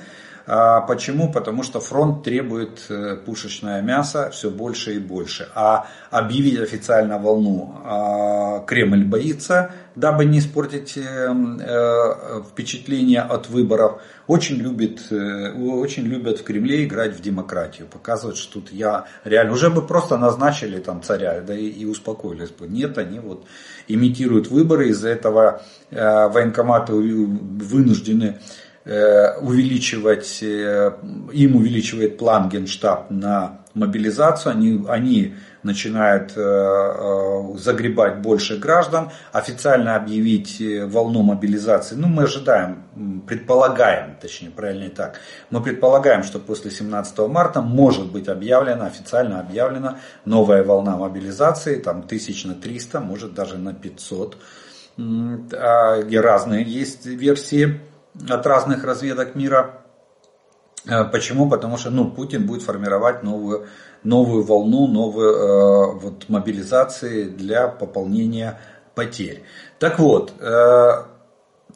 А почему? Потому что фронт требует э, пушечное мясо все больше и больше. А объявить официально волну а Кремль боится, дабы не испортить э, впечатление от выборов – очень, любит, э, очень любят в Кремле играть в демократию, показывать, что тут я реально, уже бы просто назначили там царя, да и, и успокоились бы. Нет, они вот имитируют выборы, из-за этого э, военкоматы вынуждены э, увеличивать, э, им увеличивает план Генштаб на мобилизацию, они, они начинают э, э, загребать больше граждан, официально объявить э, волну мобилизации. Ну, мы ожидаем, предполагаем, точнее, правильнее так, мы предполагаем, что после 17 марта может быть объявлена, официально объявлена новая волна мобилизации, там тысяч на 300, может даже на 500. А, и разные есть версии от разных разведок мира. Почему? Потому что ну, Путин будет формировать новую новую волну, новую э, вот, мобилизации для пополнения потерь. Так вот, э,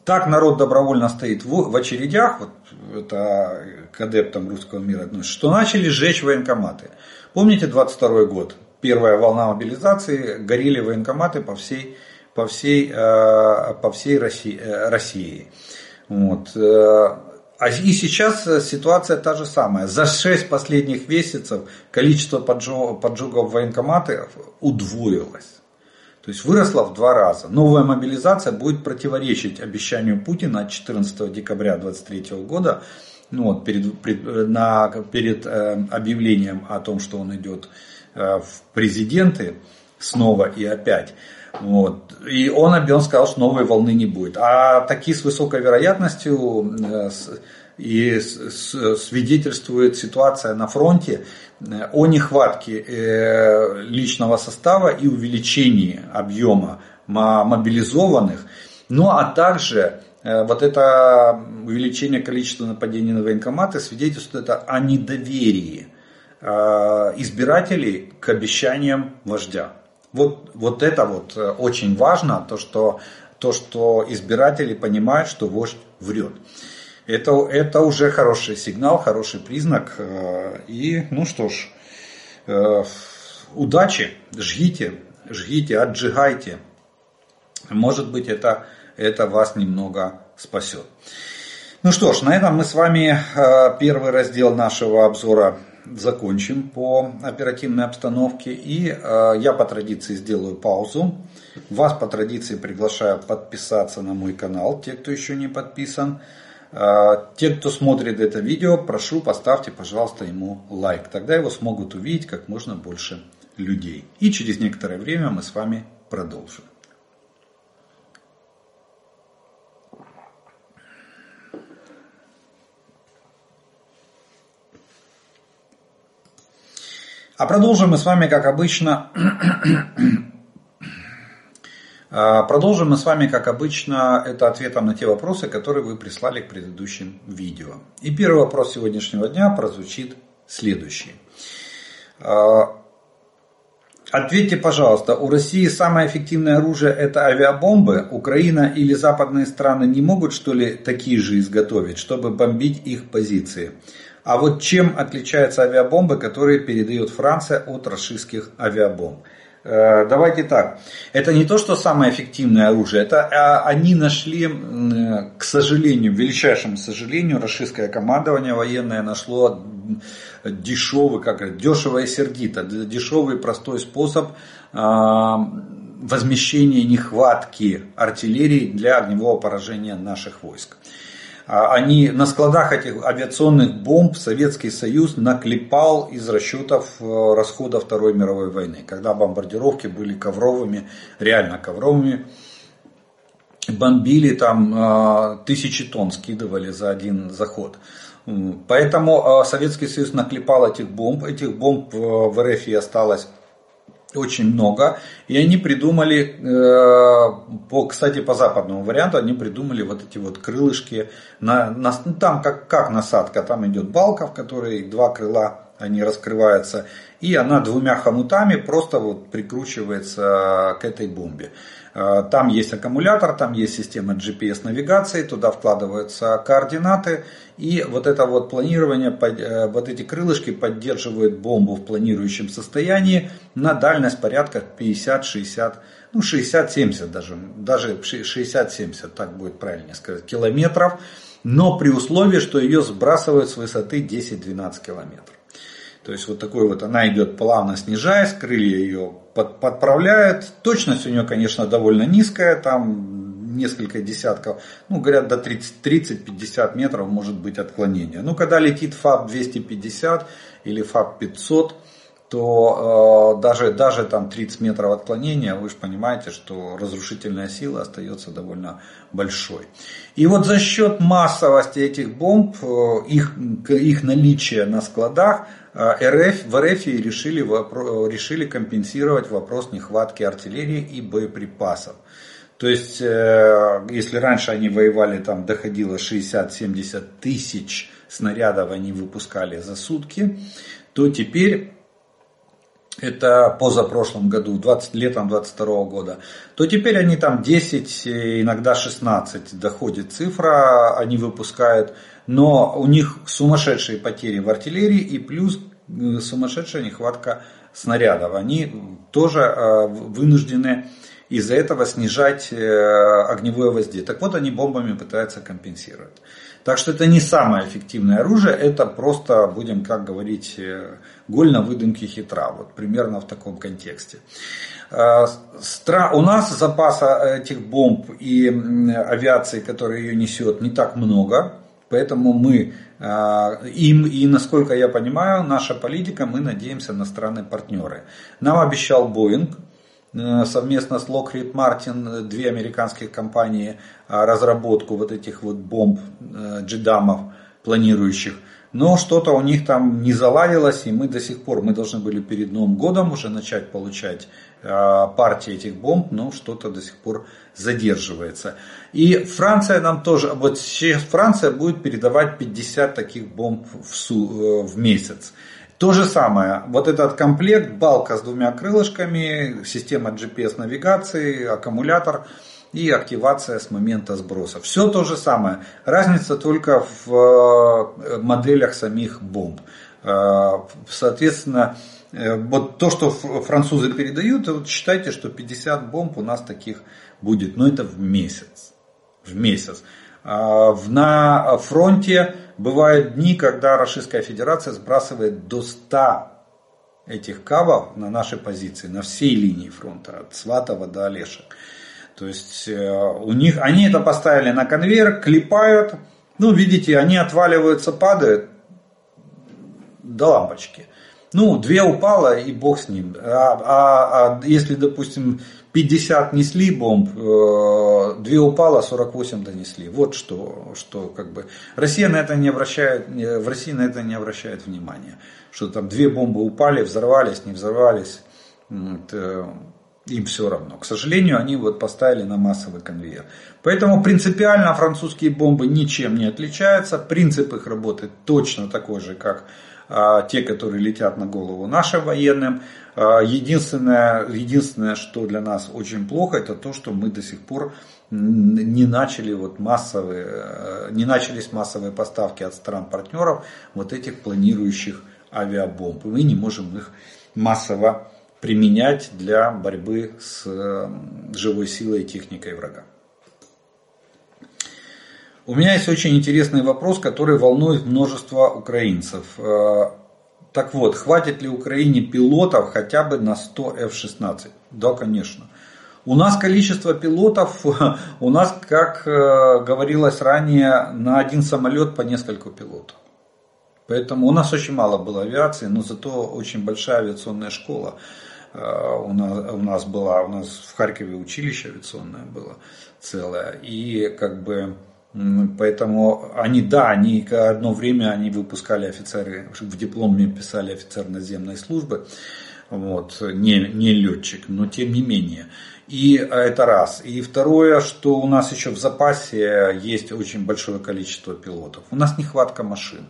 Так народ добровольно стоит в, в очередях, вот это к адептам русского мира относится, что начали сжечь военкоматы. Помните 22 год? Первая волна мобилизации, горели военкоматы по всей, по всей, э, по всей России. Э, России. Вот. Э, а и сейчас ситуация та же самая. За 6 последних месяцев количество поджогов военкоматов удвоилось. То есть выросла в два раза. Новая мобилизация будет противоречить обещанию Путина от 14 декабря 2023 года ну вот, перед, пред, на, перед э, объявлением о том, что он идет э, в президенты снова и опять. Вот. И он, он сказал, что новой волны не будет. А такие с высокой вероятностью э, и свидетельствует ситуация на фронте э, о нехватке э, личного состава и увеличении объема мобилизованных, ну а также вот это увеличение количества нападений на военкоматы свидетельствует о недоверии избирателей к обещаниям вождя. Вот, вот это вот очень важно, то что, то, что избиратели понимают, что вождь врет. Это, это уже хороший сигнал, хороший признак. Э, и, ну что ж, э, удачи, жгите, жгите, отжигайте. Может быть, это, это вас немного спасет. Ну что ж, на этом мы с вами э, первый раздел нашего обзора закончим по оперативной обстановке. И я по традиции сделаю паузу. Вас по традиции приглашаю подписаться на мой канал, те, кто еще не подписан. А, те, кто смотрит это видео, прошу поставьте, пожалуйста, ему лайк. Тогда его смогут увидеть как можно больше людей. И через некоторое время мы с вами продолжим. А продолжим мы с вами, как обычно, а, продолжим мы с вами, как обычно, это ответом на те вопросы, которые вы прислали к предыдущим видео. И первый вопрос сегодняшнего дня прозвучит следующий. А, ответьте, пожалуйста, у России самое эффективное оружие это авиабомбы? Украина или западные страны не могут, что ли, такие же изготовить, чтобы бомбить их позиции? А вот чем отличаются авиабомбы, которые передает Франция от российских авиабомб? Э, давайте так. Это не то, что самое эффективное оружие. Это а, они нашли, к сожалению, величайшему сожалению, российское командование военное нашло дешевый, как дешево и сердито, дешевый простой способ а, возмещения нехватки артиллерии для огневого поражения наших войск. А они на складах этих авиационных бомб Советский Союз наклепал из расчетов э, расхода Второй мировой войны, когда бомбардировки были ковровыми, реально ковровыми. Бомбили там э, тысячи тонн, скидывали за один заход. Поэтому э, Советский Союз наклепал этих бомб. Этих бомб в РФ осталось очень много. И они придумали, э, по, кстати, по западному варианту, они придумали вот эти вот крылышки. На, на, ну, там как, как насадка, там идет балка, в которой два крыла, они раскрываются. И она двумя хомутами просто вот прикручивается к этой бомбе. Э, там есть аккумулятор, там есть система GPS навигации, туда вкладываются координаты. И вот это вот планирование, э, вот эти крылышки поддерживают бомбу в планирующем состоянии на дальность порядка 50-60, ну 60-70 даже, даже 60-70, так будет правильнее сказать, километров. Но при условии, что ее сбрасывают с высоты 10-12 километров. То есть вот такой вот, она идет плавно снижаясь, крылья ее под, подправляют. Точность у нее, конечно, довольно низкая, там несколько десятков, ну говорят до 30-50 метров может быть отклонение. Ну когда летит ФАП 250 или ФАП 500, то э, даже, даже там 30 метров отклонения, вы же понимаете, что разрушительная сила остается довольно большой. И вот за счет массовости этих бомб, э, их, их наличия на складах, РФ, в РФ решили, решили компенсировать вопрос нехватки артиллерии и боеприпасов. То есть, э, если раньше они воевали, там доходило 60-70 тысяч снарядов они выпускали за сутки, то теперь это позапрошлом году, 20, летом 22 года, то теперь они там 10, иногда 16 доходит цифра, они выпускают, но у них сумасшедшие потери в артиллерии и плюс сумасшедшая нехватка снарядов. Они тоже э, вынуждены из-за этого снижать э, огневое воздействие. Так вот, они бомбами пытаются компенсировать. Так что это не самое эффективное оружие, это просто, будем как говорить, э, голь на выдумке хитра. Вот примерно в таком контексте. У нас запаса этих бомб и авиации, которая ее несет, не так много. Поэтому мы им, и насколько я понимаю, наша политика, мы надеемся на страны-партнеры. Нам обещал Боинг, Э, совместно с Lockheed Martin, две американские компании, а, разработку вот этих вот бомб э, джедамов планирующих. Но что-то у них там не заладилось, и мы до сих пор, мы должны были перед Новым годом уже начать получать а, партии этих бомб, но что-то до сих пор задерживается. И Франция нам тоже, вот сейчас Франция будет передавать 50 таких бомб в, су, э, в месяц. То же самое, вот этот комплект, балка с двумя крылышками, система GPS-навигации, аккумулятор и активация с момента сброса. Все то же самое. Разница только в э, моделях самих бомб. Э, соответственно, э, вот то, что французы передают, вот считайте, что 50 бомб у нас таких будет. Но это в месяц. В месяц. А, на фронте бывают дни, когда Российская Федерация сбрасывает до 100 этих кавов на наши позиции, на всей линии фронта, от Сватова до Олешек. То есть э, у них, они это поставили на конвейер, клепают, ну видите, они отваливаются, падают до лампочки. Ну, две упало и бог с ним. А, а, а если, допустим, 50 несли бомб, э, две упало, 48 донесли. Вот что, что как бы Россия на это не обращает, в России на это не обращает внимания. Что там две бомбы упали, взорвались, не взорвались, это, им все равно. К сожалению, они вот поставили на массовый конвейер. Поэтому принципиально французские бомбы ничем не отличаются. Принцип их работы точно такой же, как а, те, которые летят на голову нашим военным. А, единственное, единственное, что для нас очень плохо, это то, что мы до сих пор не начали вот массовые, э, не начались массовые поставки от стран-партнеров вот этих планирующих авиабомб. Мы не можем их массово применять для борьбы с живой силой и техникой врага. У меня есть очень интересный вопрос, который волнует множество украинцев. Э, так вот, хватит ли Украине пилотов хотя бы на 100 F-16? Да, конечно. У нас количество пилотов, у нас, как э, говорилось ранее, на один самолет по несколько пилотов. Поэтому у нас очень мало было авиации, но зато очень большая авиационная школа у нас, у нас была. У нас в Харькове училище авиационное было целое. И как бы Поэтому они, да, они одно время они выпускали офицеры, в дипломе писали офицер наземной службы, вот, не, не летчик, но тем не менее. И это раз. И второе, что у нас еще в запасе есть очень большое количество пилотов. У нас нехватка машин,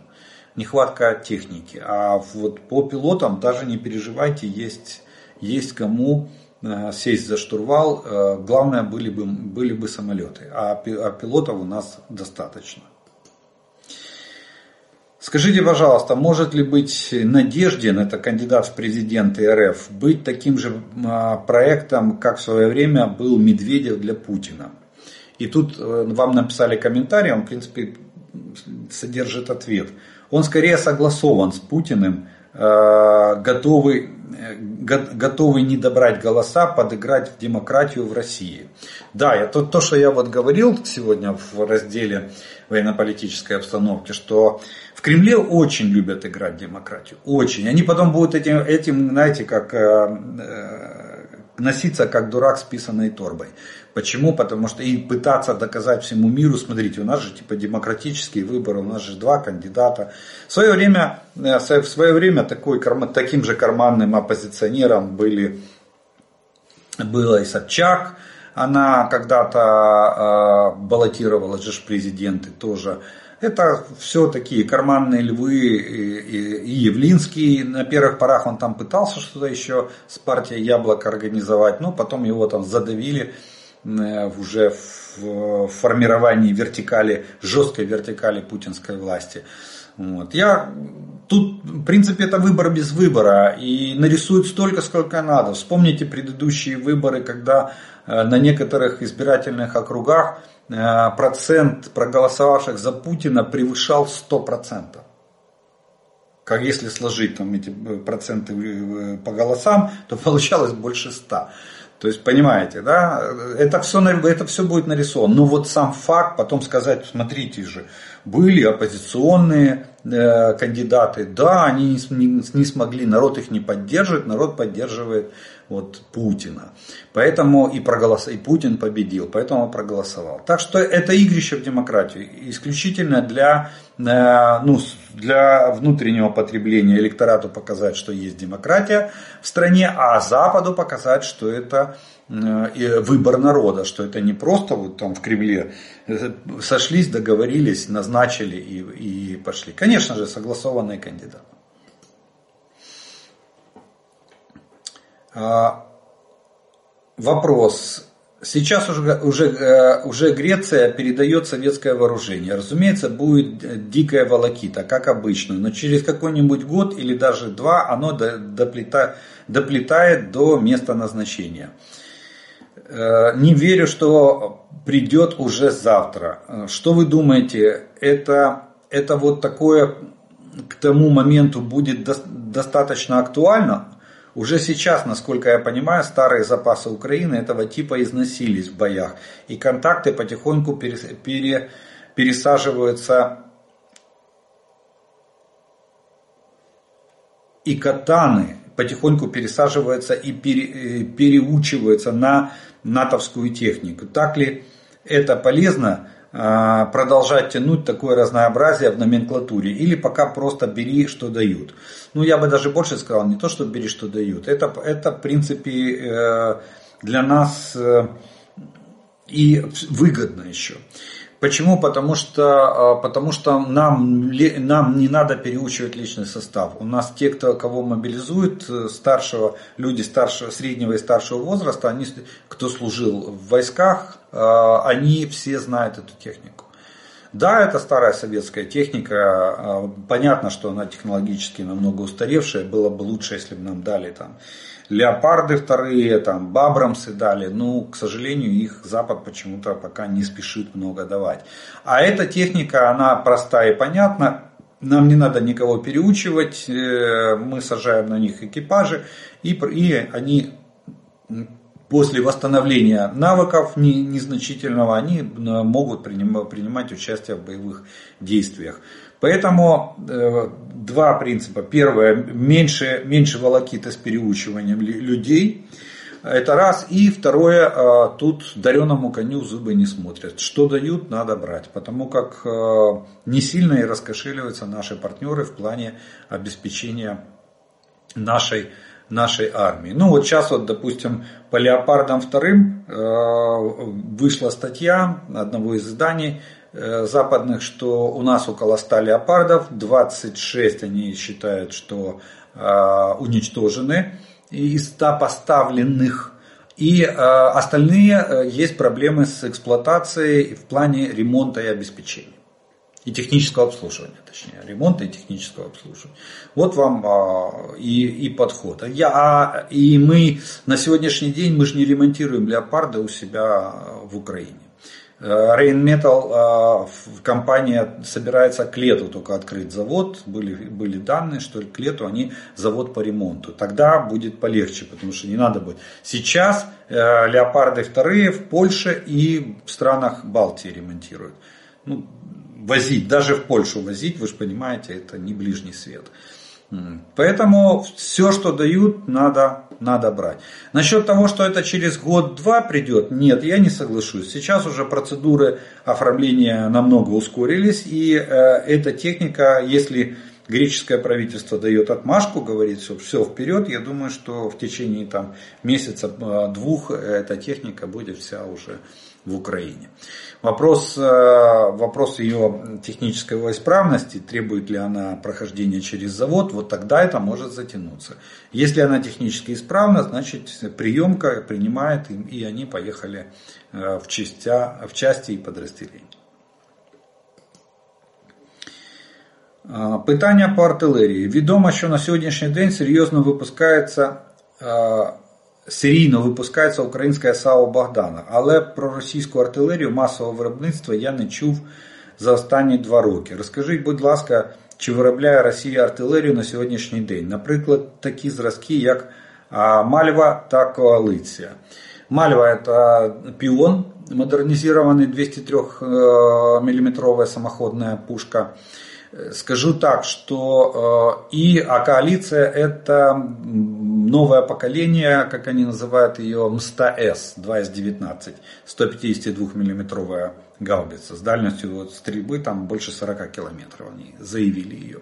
нехватка техники. А вот по пилотам даже не переживайте, есть, есть кому Э, сесть за штурвал, э, главное были бы, были бы самолеты, а, а пилотов у нас достаточно. Скажите, пожалуйста, может ли быть Надеждин, это кандидат в президенты РФ, быть таким же а, проектом, как в свое время был Медведев для Путина? И тут э, вам написали комментарий, он в принципе содержит ответ. Он скорее согласован с Путиным, готовый готовы не добрать голоса, подыграть в демократию в России. Да, это то, что я вот говорил сегодня в разделе военно-политической обстановки, что в Кремле очень любят играть демократию. Очень. Они потом будут этим, этим знаете, как э, э, носиться как дурак с писаной торбой. Почему? Потому что и пытаться доказать всему миру, смотрите, у нас же типа демократические выборы, у нас же два кандидата. В свое время, э, в свое время такой, таким же карманным оппозиционером были, была и Собчак, она когда-то э, баллотировалась же президенты тоже. Это все такие карманные львы и Явлинский. На первых порах он там пытался что-то еще с партией Яблоко организовать, но потом его там задавили уже в формировании вертикали, жесткой вертикали путинской власти. Вот. Я тут, в принципе, это выбор без выбора. И нарисуют столько, сколько надо. Вспомните предыдущие выборы, когда э, на некоторых избирательных округах э, процент проголосовавших за Путина превышал 100%. Как если сложить там эти э, проценты по голосам, то получалось больше 100. То есть, понимаете, да, это все, это все будет нарисовано. Но вот сам факт, потом сказать, смотрите же, были оппозиционные э, кандидаты, да, они не, не смогли, народ их не поддерживает, народ поддерживает вот, Путина. Поэтому и, проголос... и Путин победил, поэтому проголосовал. Так что это игрище в демократию, исключительно для, э, ну, для внутреннего потребления электорату показать, что есть демократия в стране, а Западу показать, что это э, выбор народа, что это не просто вот там в Кремле э, сошлись, договорились, назначили и, и пошли. Конечно же, согласованные кандидаты. Вопрос. Сейчас уже, уже, э, уже Греция передает советское вооружение. Разумеется, будет дикая волокита, как обычно. Но через какой-нибудь год или даже два оно доплетает, доплетает до места назначения. Э, не верю, что придет уже завтра. Что вы думаете? Это, это вот такое к тому моменту будет достаточно актуально? Уже сейчас, насколько я понимаю, старые запасы Украины этого типа износились в боях. И контакты потихоньку пере, пересаживаются и катаны потихоньку пересаживаются и э, переучиваются на натовскую технику. Так ли это полезно? А, продолжать тянуть такое разнообразие в номенклатуре или пока просто бери, что дают. Ну, я бы даже больше сказал, не то, что бери, что дают. Это, это в принципе, э, для нас э, и выгодно еще. Почему? Потому что, а, потому что нам, нам не надо переучивать личный состав. У нас те, кто, кого мобилизуют, э, старшего, люди старшего, среднего и старшего возраста, они, кто служил в войсках, а, они все знают эту технику. Да, это старая советская техника. А, понятно, что она технологически намного устаревшая. Было бы лучше, если бы нам дали там леопарды вторые, там, бабрамсы дали. Ну, к сожалению, их Запад почему-то пока не спешит много давать. А эта техника, она простая и понятна. Нам не надо никого переучивать, э, мы сажаем на них экипажи, и, и они после восстановления навыков незначительного, они э, могут принимать участие в боевых действиях. Поэтому э, два принципа. Первое, меньше, меньше волокита с переучиванием людей. Это раз. И второе, э, тут дареному коню зубы не смотрят. Что дают, надо брать. Потому как э, не сильно и раскошеливаются наши партнеры в плане обеспечения нашей, нашей армии. Ну вот сейчас вот, допустим, по леопардам вторым вышла статья одного из изданий, Э, западных, что у нас около 100 леопардов, 26 они считают, что э, уничтожены из 100 поставленных. И э, остальные есть проблемы с эксплуатацией в плане ремонта и обеспечения. И технического обслуживания, точнее, ремонта и технического обслуживания. Вот вам а, и, и подход. Я, а, и мы на сегодняшний день мы же не ремонтируем леопарда у себя в Украине. Рейнметал компания собирается к лету только открыть завод. Были, были данные, что к лету они завод по ремонту. Тогда будет полегче, потому что не надо будет. Сейчас э, леопарды вторые в Польше и в странах Балтии ремонтируют. Ну, возить, даже в Польшу возить, вы же понимаете, это не ближний свет. Поэтому все, что дают, надо, надо брать. Насчет того, что это через год-два придет, нет, я не соглашусь. Сейчас уже процедуры оформления намного ускорились, и э, эта техника, если греческое правительство дает отмашку, говорит все, все вперед, я думаю, что в течение там, месяца-двух эта техника будет вся уже в Украине. Вопрос, э, вопрос ее технической исправности, требует ли она прохождения через завод, вот тогда это может затянуться. Если она технически исправна, значит приемка принимает им, и они поехали э, в, частя, в части и подразделения. Питання по артилерії. Відомо, що на сьогоднішній день серйозно випускається серійно випускається українське САУ Богдана, але про російську артилерію масового виробництва я не чув за останні два роки. Розкажіть, будь ласка, чи виробляє Росія артилерію на сьогоднішній день? Наприклад, такі зразки, як Мальва та Коалиція. Мальва это пион, модернизированный 203 миллиметровая самоходная пушка. Скажу так, что э, и а коалиция это новое поколение, как они называют ее, МСТА-С 2С-19, 152 миллиметровая гаубица с дальностью вот, стрельбы там больше 40 километров, они заявили ее.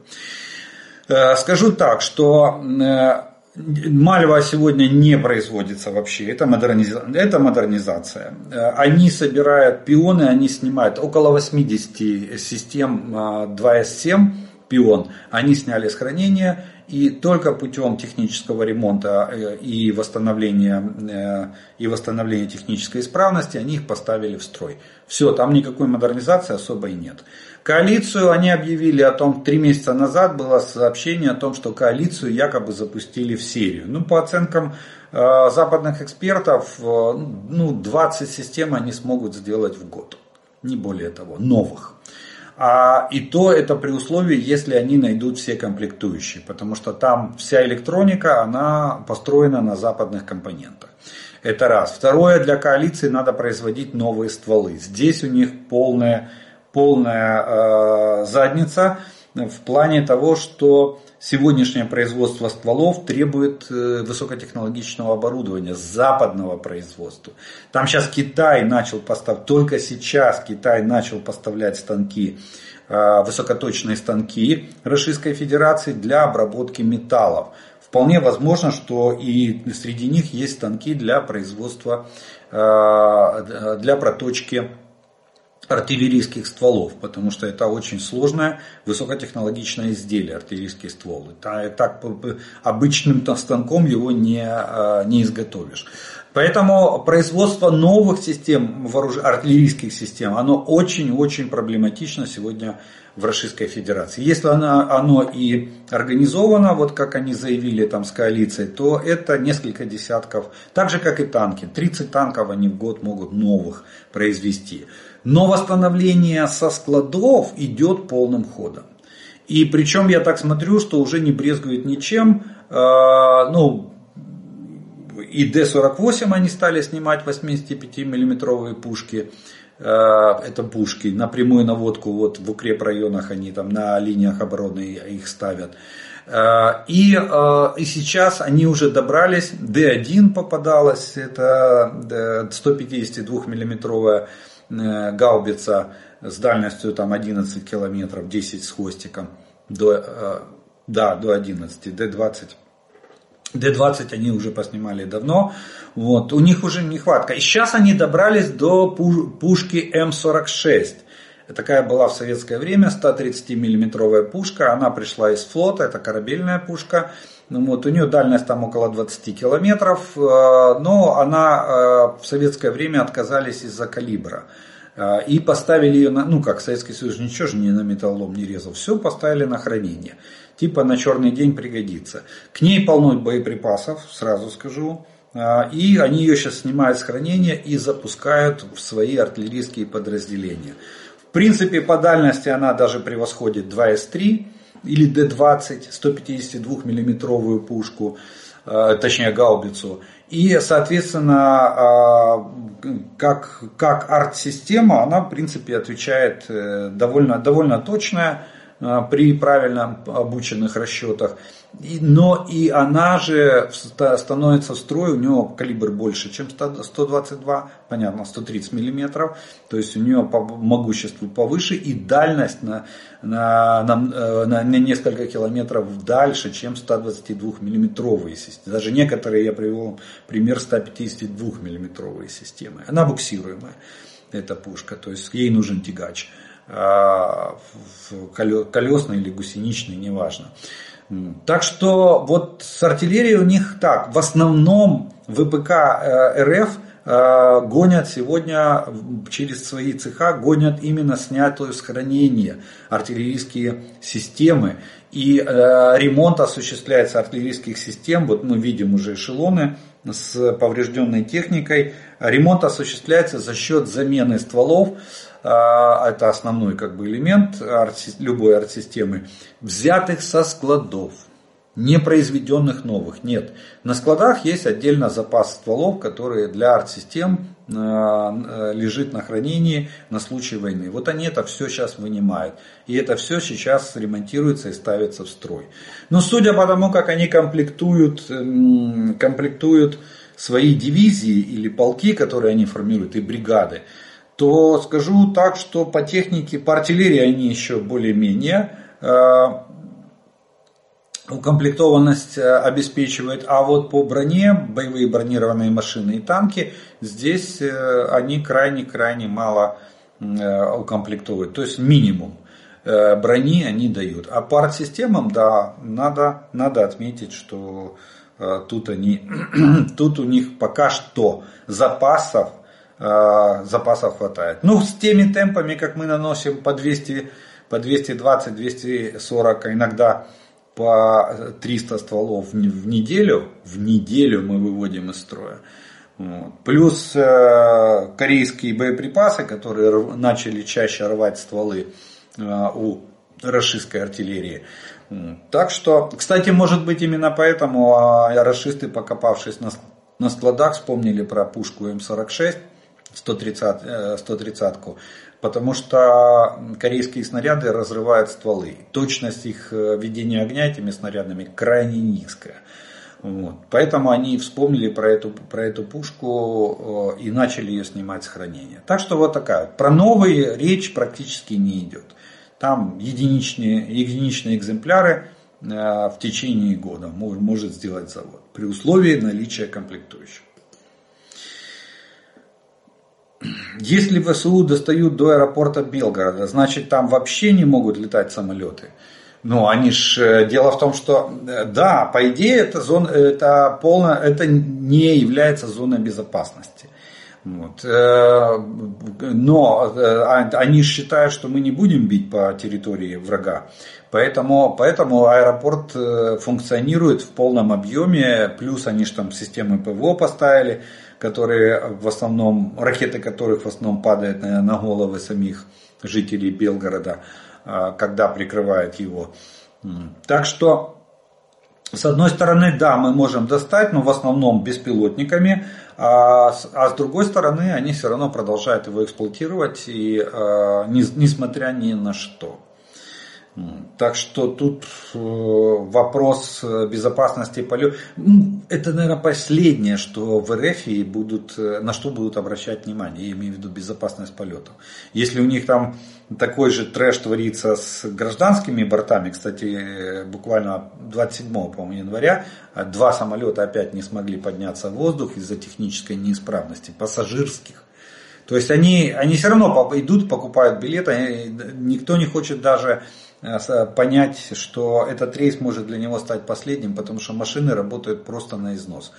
Э, скажу так, что э, Мальва сегодня не производится вообще, это, модерниза... это модернизация. Они собирают пионы, они снимают около 80 систем 2С7 а, пион, они сняли с хранения и только путем технического ремонта э, и восстановления, э, и восстановления технической исправности они их поставили в строй. Все, там никакой модернизации особой нет. Коалицию они объявили о том, три месяца назад было сообщение о том, что коалицию якобы запустили в серию. Ну, по оценкам э, западных экспертов, э, ну, 20 систем они смогут сделать в год. Не более того, новых. А, и то это при условии, если они найдут все комплектующие, потому что там вся электроника, она построена на западных компонентах. Это раз. Второе, для коалиции надо производить новые стволы. Здесь у них полная полная э, задница в плане того, что сегодняшнее производство стволов требует э, высокотехнологичного оборудования, западного производства. Там сейчас Китай начал поставлять, только сейчас Китай начал поставлять станки, э, высокоточные станки Российской Федерации для обработки металлов. Вполне возможно, что и среди них есть станки для производства, для проточки артиллерийских стволов, потому что это очень сложное высокотехнологичное изделие, артиллерийские стволы. Так обычным станком его не, а, не изготовишь. Поэтому производство новых систем, вооруж... артиллерийских систем, оно очень-очень проблематично сегодня в Российской Федерации. Если оно, оно и организовано, вот как они заявили там с коалицией, то это несколько десятков, так же как и танки. 30 танков они в год могут новых произвести. Но восстановление со складов идет полным ходом. И причем я так смотрю, что уже не брезгует ничем. Э, ну, и Д-48 они стали снимать 85 миллиметровые пушки. Э, это пушки на прямую наводку вот в укреп районах они там на линиях обороны их ставят. Э, и, и сейчас они уже добрались, Д1 попадалась, это 152 миллиметровая Э, гаубица с дальностью там 11 километров, 10 с хвостиком, до, э, да, до 11, Д-20. Д-20 они уже поснимали давно, вот, у них уже нехватка. И сейчас они добрались до пушки М46. Такая была в советское время 130 миллиметровая пушка, она пришла из флота, это корабельная пушка. Ну, вот, у нее дальность там около 20 километров, э, но она э, в советское время отказались из-за калибра. Э, и поставили ее на, ну как, Советский Союз ничего же не на металлом не резал, все поставили на хранение. Типа на черный день пригодится. К ней полно боеприпасов, сразу скажу. И они ее сейчас снимают с хранения и запускают в свои артиллерийские подразделения. В принципе, по дальности она даже превосходит 2С3 или Д-20, 152 миллиметровую пушку, э, точнее гаубицу. И, соответственно, э, как, как арт-система, она, в принципе, отвечает э, довольно, довольно точная, при правильно обученных расчетах. Но и она же становится в строй, у него калибр больше, чем 122, понятно, 130 миллиметров, то есть у нее по могуществу повыше и дальность на, на, на, на, несколько километров дальше, чем 122 миллиметровые системы. Даже некоторые, я привел пример 152 миллиметровые системы. Она буксируемая, эта пушка, то есть ей нужен тягач а, колесный или гусеничный, неважно. Так что вот с артиллерией у них так. В основном ВПК э, РФ э, гонят сегодня через свои цеха, гонят именно снятую с хранения артиллерийские системы. И э, ремонт осуществляется артиллерийских систем. Вот мы видим уже эшелоны с поврежденной техникой. Ремонт осуществляется за счет замены стволов а, это основной как бы элемент любой арт-системы, взятых со складов, не произведенных новых. Нет, на складах есть отдельно запас стволов, которые для арт-систем а, лежит на хранении на случай войны. Вот они это все сейчас вынимают. И это все сейчас ремонтируется и ставится в строй. Но судя по тому, как они комплектуют, комплектуют свои дивизии или полки, которые они формируют, и бригады, то скажу так, что по технике, по артиллерии они еще более-менее э, укомплектованность э, обеспечивают, а вот по броне, боевые бронированные машины и танки, здесь э, они крайне-крайне мало укомплектовывают, то есть минимум брони они дают. А по арт-системам, да, надо, надо отметить, что тут, они, тут у них пока что запасов Э, запасов хватает. Ну, с теми темпами, как мы наносим по 200, по 220, 240, а иногда по 300 стволов в неделю, в неделю мы выводим из строя. Вот. Плюс э, корейские боеприпасы, которые начали чаще рвать стволы э, у расистской артиллерии. Так что, кстати, может быть именно поэтому э, расисты, покопавшись на, на складах, вспомнили про пушку М46 130, 130 э, потому что корейские снаряды разрывают стволы. Точность их э, ведения огня этими снарядами крайне низкая. Вот. Поэтому они вспомнили про эту, про эту пушку и начали ее снимать с хранения. Так что вот такая. Про новые речь практически не идет. Там единичные, единичные экземпляры в течение года может сделать завод. При условии наличия комплектующих. Если ВСУ достают до аэропорта Белгорода, значит там вообще не могут летать самолеты. Ну, они ж, э, дело в том, что, э, да, по идее, это, зона, это, полно, это не является зоной безопасности. Вот. Э, но а, они считают, что мы не будем бить по территории врага. Поэтому, поэтому аэропорт функционирует в полном объеме, плюс они же там системы ПВО поставили которые в основном, ракеты которых в основном падают на, на головы самих жителей Белгорода, когда прикрывают его. Так что, с одной стороны, да, мы можем достать, но в основном беспилотниками, а, а с другой стороны, они все равно продолжают его эксплуатировать, и, а, несмотря ни на что. Так что тут э, вопрос безопасности полета. Ну, это, наверное, последнее, что в РФ будут, э, на что будут обращать внимание. Я имею в виду безопасность полетов. Если у них там такой же трэш творится с гражданскими бортами, кстати, буквально 27 по января два самолета опять не смогли подняться в воздух из-за технической неисправности, пассажирских. То есть они, они все равно идут, покупают билеты, никто не хочет даже Э, понять, что этот рейс может для него стать последним, потому что машины работают просто на износ.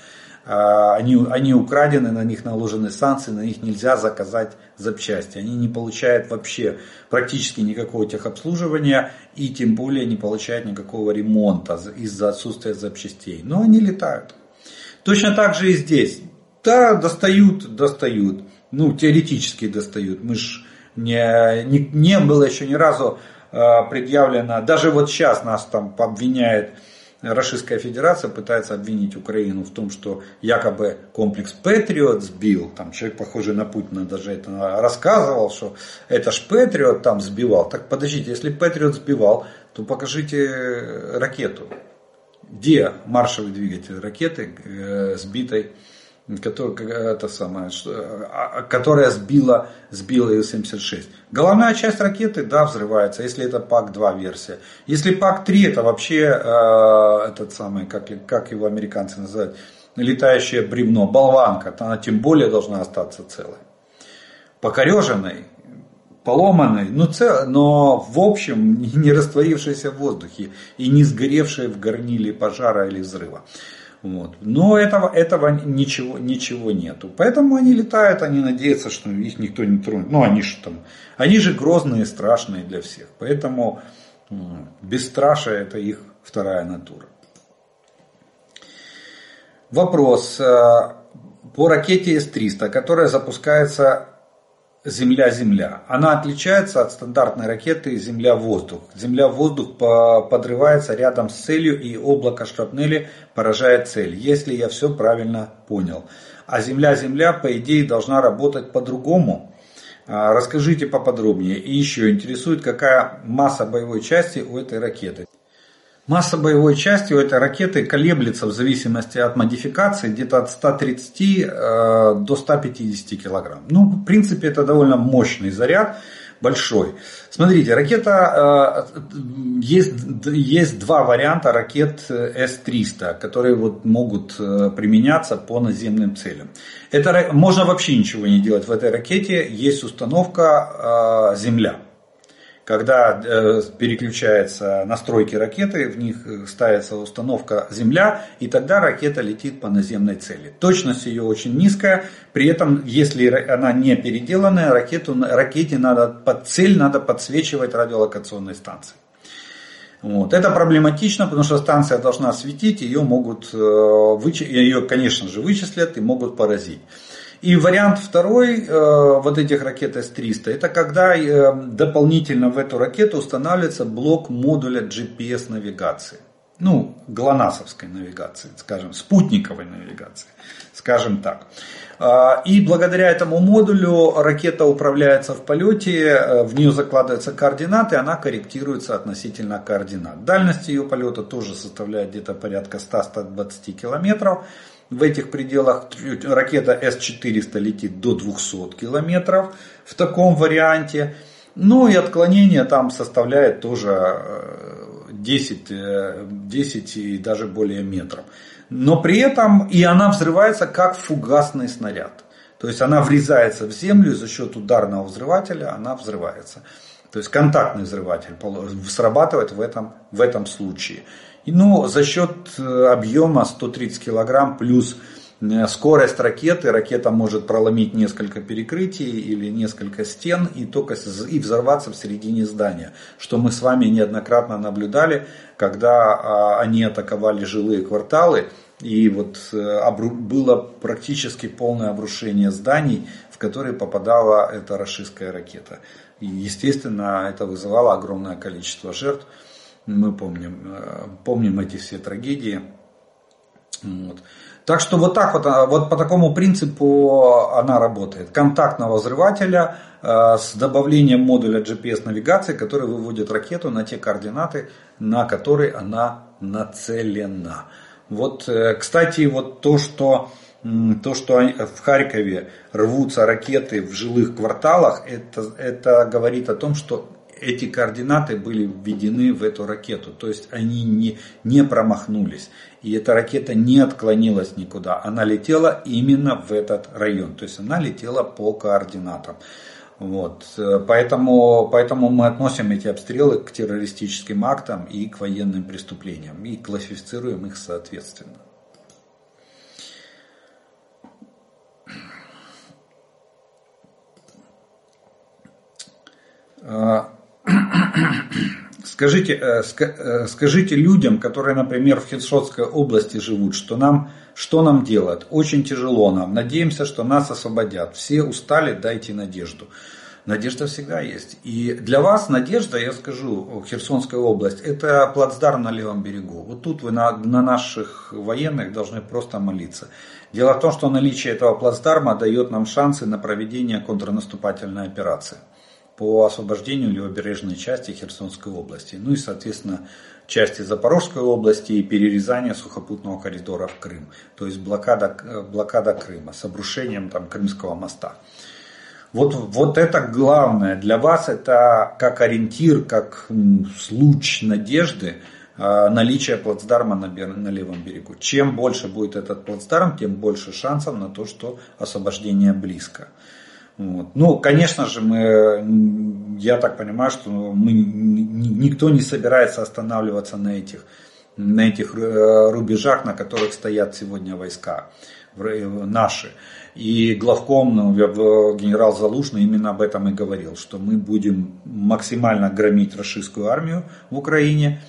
А, они, они украдены, на них наложены санкции, на них нельзя заказать запчасти. Они не получают вообще практически никакого техобслуживания и тем более не получают никакого ремонта из-за отсутствия запчастей. Но они летают. Точно так же и здесь. Да, достают, достают. Ну, теоретически достают. Мы ж не, не, не было еще ни разу Э, предъявлено, даже вот сейчас нас там обвиняют Российская Федерация пытается обвинить Украину в том, что якобы комплекс Патриот сбил. Там человек, похожий на Путина, даже это рассказывал, что это ж Патриот там сбивал. Так подождите, если Патриот сбивал, то покажите ракету. Где маршевый двигатель ракеты э, сбитой которая, это самое, а, а, которая сбила, сбила Ил-76. Головная часть ракеты, да, взрывается, если это ПАК-2 версия. Если ПАК-3, это вообще э, этот самый, как, как его американцы называют, летающее бревно, болванка, она тем более должна остаться целой. Покореженной, поломанной, но, цел, но в общем не растворившейся в воздухе и не сгоревшей в горниле пожара или взрыва. Вот. Но этого, этого ничего, ничего нету. Поэтому они летают, они надеются, что их никто не тронет. Ну, они же там, они же грозные, страшные для всех. Поэтому бесстрашие это их вторая натура. Вопрос э, по ракете С-300, которая запускается Земля-Земля. Она отличается от стандартной ракеты Земля-воздух. Земля-воздух подрывается рядом с целью и облако шрапнели поражает цель, если я все правильно понял. А Земля-Земля по идее должна работать по-другому. А, расскажите поподробнее. И еще интересует, какая масса боевой части у этой ракеты. Масса боевой части у этой ракеты колеблется в зависимости от модификации где-то от 130 э, до 150 килограмм. Ну, в принципе, это довольно мощный заряд, большой. Смотрите, ракета, э, есть, есть два варианта ракет С-300, которые вот могут э, применяться по наземным целям. Это, можно вообще ничего не делать в этой ракете, есть установка «Земля» когда э, переключаются настройки ракеты, в них э, ставится установка Земля, и тогда ракета летит по наземной цели. Точность ее очень низкая, при этом, если она не переделанная, ракету, ракете надо под цель надо подсвечивать радиолокационной станции. Вот. Это проблематично, потому что станция должна светить, ее могут, э, ее, конечно же, вычислят и могут поразить. И вариант второй э, вот этих ракет С-300, это когда э, дополнительно в эту ракету устанавливается блок модуля GPS навигации. Ну, ГЛОНАССовской навигации, скажем, спутниковой навигации, скажем так. Э, и благодаря этому модулю ракета управляется в полете, э, в нее закладываются координаты, она корректируется относительно координат. Дальность ее полета тоже составляет где-то порядка 100-120 километров в этих пределах ракета С-400 летит до 200 километров в таком варианте. Ну и отклонение там составляет тоже 10, э, 10 э, и даже более метров. Но при этом и она взрывается как фугасный снаряд. То есть она врезается в землю и за счет ударного взрывателя она взрывается. То есть контактный взрыватель срабатывает в этом, в этом случае. Ну, за счет э, объема 130 килограмм плюс э, скорость ракеты, ракета может проломить несколько перекрытий или несколько стен и только и взорваться в середине здания, что мы с вами неоднократно наблюдали, когда а, они атаковали жилые кварталы, и вот э, было практически полное обрушение зданий, в которые попадала эта рашистская ракета. И, естественно, это вызывало огромное количество жертв. Мы помним, э, помним эти все трагедии. Вот. Так что вот так вот, а, вот по такому принципу она работает. Контактного взрывателя э, с добавлением модуля GPS навигации, который выводит ракету на те координаты, на которые она нацелена. Вот, э, кстати, вот то, что то, что в Харькове рвутся ракеты в жилых кварталах, это, это говорит о том, что эти координаты были введены в эту ракету. То есть они не, не промахнулись. И эта ракета не отклонилась никуда. Она летела именно в этот район. То есть она летела по координатам. Вот. Поэтому, поэтому мы относим эти обстрелы к террористическим актам и к военным преступлениям. И классифицируем их соответственно. А, Скажите, э, э, скажите людям, которые, например, в Херсонской области живут, что нам, что нам делать? Очень тяжело нам. Надеемся, что нас освободят. Все устали, дайте надежду. Надежда всегда есть. И для вас надежда, я скажу, Херсонская область, это плацдарм на левом берегу. Вот тут вы на, на наших военных должны просто молиться. Дело в том, что наличие этого плацдарма дает нам шансы на проведение контрнаступательной операции по освобождению левобережной части Херсонской области. Ну и, соответственно, части Запорожской области и перерезание сухопутного коридора в Крым. То есть блокада, блокада Крыма с обрушением там, Крымского моста. Вот, вот это главное. Для вас это как ориентир, как случ надежды, а, наличие плацдарма на, на левом берегу. Чем больше будет этот плацдарм, тем больше шансов на то, что освобождение близко. Вот. Ну, конечно же, мы, я так понимаю, что мы, никто не собирается останавливаться на этих, на этих э, рубежах, на которых стоят сегодня войска наши. И главком, ну, генерал Залужный именно об этом и говорил, что мы будем максимально громить российскую армию в Украине.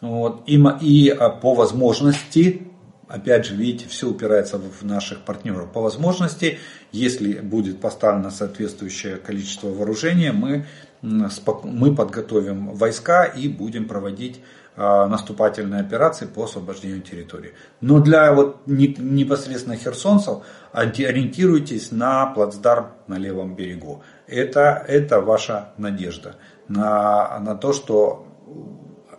Вот, и, и а, по возможности опять же, видите, все упирается в наших партнеров. По возможности, если будет поставлено соответствующее количество вооружения, мы, мы подготовим войска и будем проводить а, наступательные операции по освобождению территории. Но для вот непосредственно херсонцев ориентируйтесь на плацдарм на левом берегу. Это, это ваша надежда на, на то, что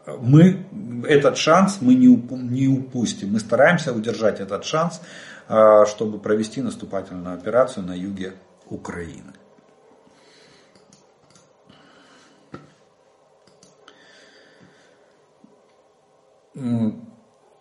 мы этот шанс мы не, не упустим. Мы стараемся удержать этот шанс, а, чтобы провести наступательную операцию на юге Украины.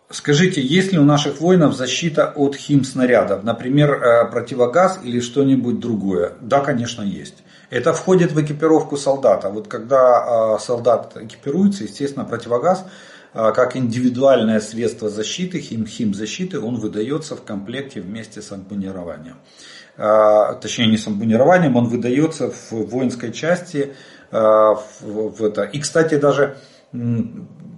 Скажите, есть ли у наших воинов защита от химснарядов, например, э, противогаз или что-нибудь другое? Да, конечно, есть. Это входит в экипировку солдата. Вот когда а, солдат экипируется, естественно, противогаз а, как индивидуальное средство защиты, хим, химзащиты, он выдается в комплекте вместе с амбунированием. А, точнее, не с амбунированием, он выдается в воинской части. В, в это. И, кстати, даже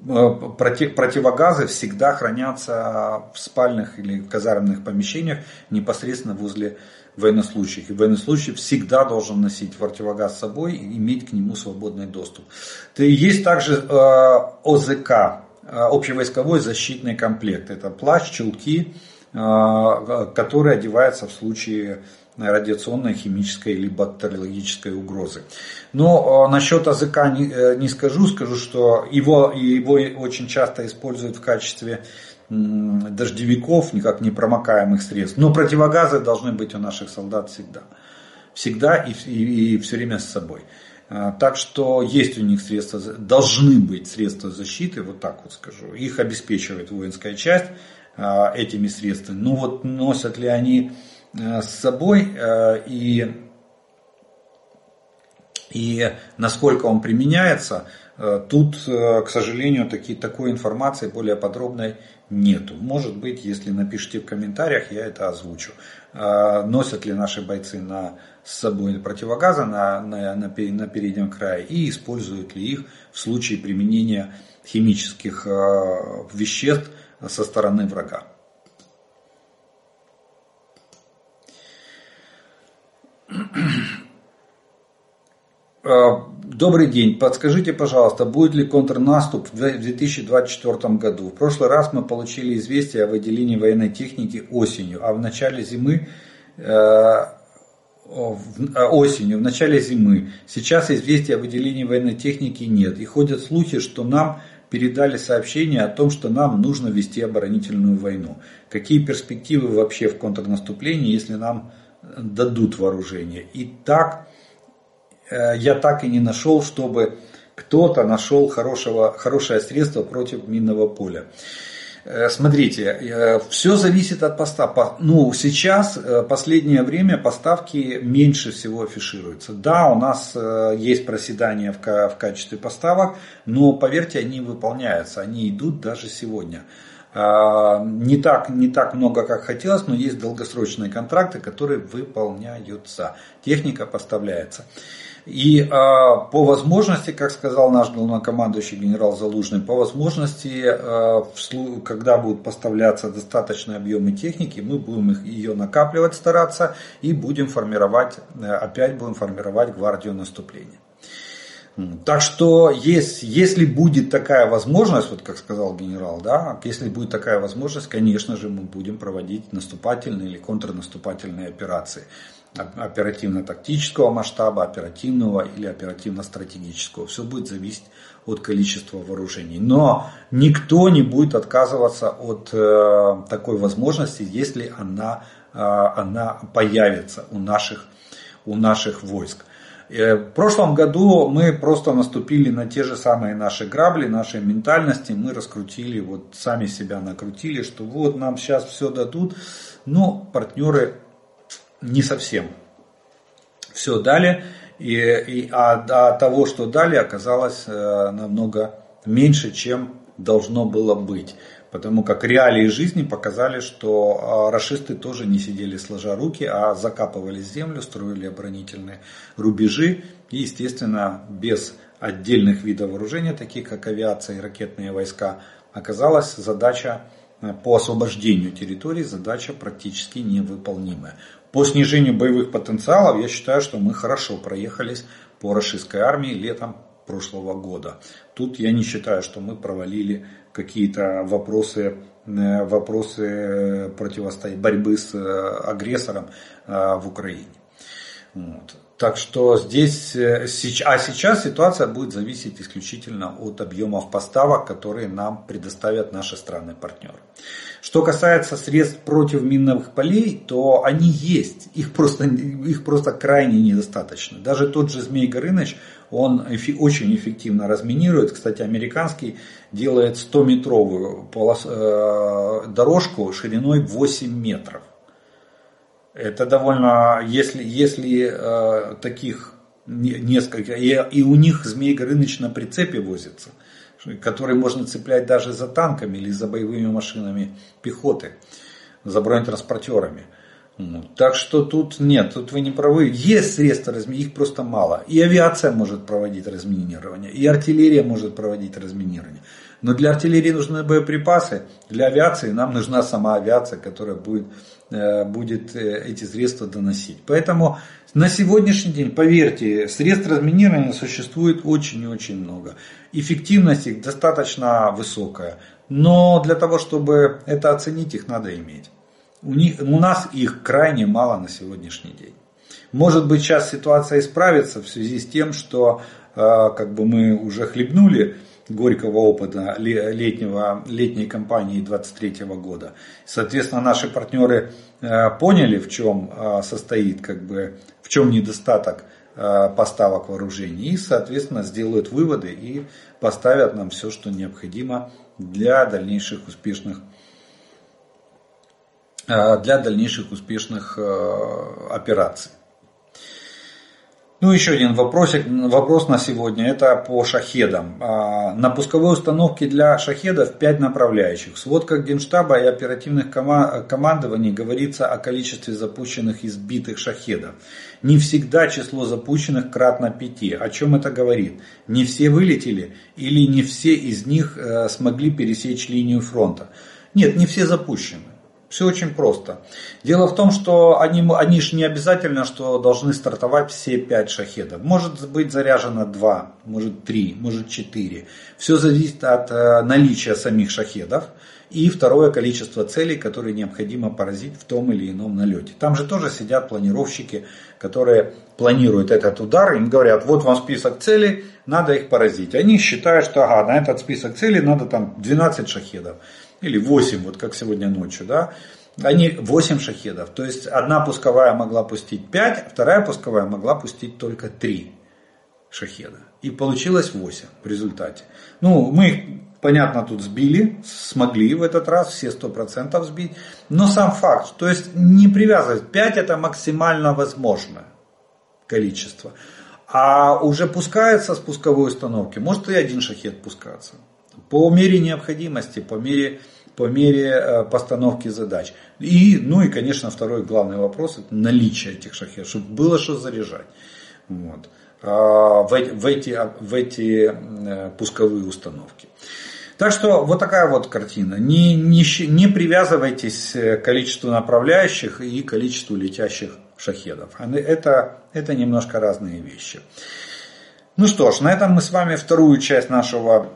противогазы всегда хранятся в спальных или казарменных помещениях непосредственно возле военнослужащих. И военнослужащий всегда должен носить противогаз с собой и иметь к нему свободный доступ. Есть также э, ОЗК, э, общевойсковой защитный комплект. Это плащ, чулки, э, которые одеваются в случае радиационной, химической или бактериологической угрозы. Но насчет АЗК не, не скажу, скажу, что его, его очень часто используют в качестве дождевиков, никак не промокаемых средств. Но противогазы должны быть у наших солдат всегда. Всегда и, и, и все время с собой. А, так что есть у них средства, должны быть средства защиты, вот так вот скажу. Их обеспечивает воинская часть а, этими средствами. Но вот носят ли они а, с собой и, и насколько он применяется, тут, к сожалению, таки, такой информации более подробной нету. Может быть, если напишите в комментариях, я это озвучу. А, носят ли наши бойцы на, с собой противогазы на, на, на, на переднем крае и используют ли их в случае применения химических а, веществ со стороны врага. Добрый день. Подскажите, пожалуйста, будет ли контрнаступ в 2024 году? В прошлый раз мы получили известие о выделении военной техники осенью, а в начале зимы э, а, осенью, в начале зимы. Сейчас известия о выделении военной техники нет. И ходят слухи, что нам передали сообщение о том, что нам нужно вести оборонительную войну. Какие перспективы вообще в контрнаступлении, если нам дадут вооружение? И так Э, я так и не нашел, чтобы кто-то нашел хорошего, хорошее средство против минного поля. Э, смотрите, э, все зависит от поставок. Ну, сейчас, последнее время, поставки меньше всего афишируются. Да, у нас есть проседания в качестве поставок, но, поверьте, они выполняются, они идут даже сегодня. Не так, не так много, как хотелось, но есть долгосрочные контракты, которые выполняются. Техника поставляется. И э, по возможности, как сказал наш главнокомандующий генерал Залужный, по возможности, э, когда будут поставляться достаточные объемы техники, мы будем их, ее накапливать, стараться и будем формировать, э, опять будем формировать гвардию наступления. Так что есть, если будет такая возможность, вот как сказал генерал, да, если будет такая возможность, конечно же мы будем проводить наступательные или контрнаступательные операции оперативно-тактического масштаба, оперативного или оперативно-стратегического. Все будет зависеть от количества вооружений. Но никто не будет отказываться от э, такой возможности, если она, э, она появится у наших, у наших войск. Э, в прошлом году мы просто наступили на те же самые наши грабли, нашей ментальности. Мы раскрутили, вот сами себя накрутили, что вот нам сейчас все дадут. Но партнеры не совсем все дали. И, и, а, а того, что дали, оказалось э, намного меньше, чем должно было быть. Потому как реалии жизни показали, что а, расисты тоже не сидели сложа руки, а закапывали землю, строили оборонительные рубежи. И, естественно, без отдельных видов вооружения, таких как авиация и ракетные войска, оказалась задача э, по освобождению территорий, задача практически невыполнимая. По снижению боевых потенциалов я считаю, что мы хорошо проехались по российской армии летом прошлого года. Тут я не считаю, что мы провалили какие-то вопросы, э, вопросы противостояния, борьбы с э, агрессором э, в Украине. Вот. Так что здесь, а сейчас ситуация будет зависеть исключительно от объемов поставок, которые нам предоставят наши страны-партнеры. Что касается средств против минных полей, то они есть, их просто, их просто крайне недостаточно. Даже тот же Змей Горыныч, он очень эффективно разминирует. Кстати, американский делает 100-метровую полос, э, дорожку шириной 8 метров. Это довольно, если, если э, таких несколько, и, и у них Змей Горыныч на прицепе возится, который можно цеплять даже за танками или за боевыми машинами пехоты, за бронетранспортерами. Так что тут нет, тут вы не правы. Есть средства разминирования, их просто мало. И авиация может проводить разминирование, и артиллерия может проводить разминирование. Но для артиллерии нужны боеприпасы, для авиации нам нужна сама авиация, которая будет, будет э, эти средства доносить. Поэтому на сегодняшний день, поверьте, средств разминирования существует очень и очень много. Эффективность их достаточно высокая. Но для того, чтобы это оценить, их надо иметь. У, них, у нас их крайне мало на сегодняшний день. Может быть сейчас ситуация исправится в связи с тем, что э, как бы мы уже хлебнули горького опыта летнего, летней кампании 23 года. Соответственно, наши партнеры э, поняли, в чем э, состоит, как бы, в чем недостаток э, поставок вооружений и, соответственно, сделают выводы и поставят нам все, что необходимо для дальнейших успешных для дальнейших успешных операций. Ну, еще один вопросик, вопрос на сегодня, это по шахедам. А, на пусковой установке для шахедов 5 направляющих. В сводках Генштаба и оперативных командований говорится о количестве запущенных и сбитых шахедов. Не всегда число запущенных кратно 5. О чем это говорит? Не все вылетели или не все из них э, смогли пересечь линию фронта? Нет, не все запущены. Все очень просто. Дело в том, что они, они же не обязательно, что должны стартовать все пять шахедов. Может быть заряжено два, может три, может четыре. Все зависит от э, наличия самих шахедов и второе количество целей, которые необходимо поразить в том или ином налете. Там же тоже сидят планировщики, которые планируют этот удар, им говорят, вот вам список целей, надо их поразить. Они считают, что ага, на этот список целей надо там 12 шахедов или 8, вот как сегодня ночью, да, они 8 шахедов. То есть одна пусковая могла пустить 5, а вторая пусковая могла пустить только 3 шахеда. И получилось 8 в результате. Ну, мы понятно, тут сбили, смогли в этот раз все 100% сбить. Но сам факт, то есть не привязывать, 5 это максимально возможное количество. А уже пускается с пусковой установки, может и один шахет пускаться. По мере необходимости, по мере, по мере э, постановки задач. И, ну и, конечно, второй главный вопрос – это наличие этих шахедов, чтобы было что заряжать. Вот. в эти, в эти пусковые установки. Так что вот такая вот картина. Не, не, не привязывайтесь к количеству направляющих и количеству летящих шахедов. Это, это немножко разные вещи. Ну что ж, на этом мы с вами вторую часть нашего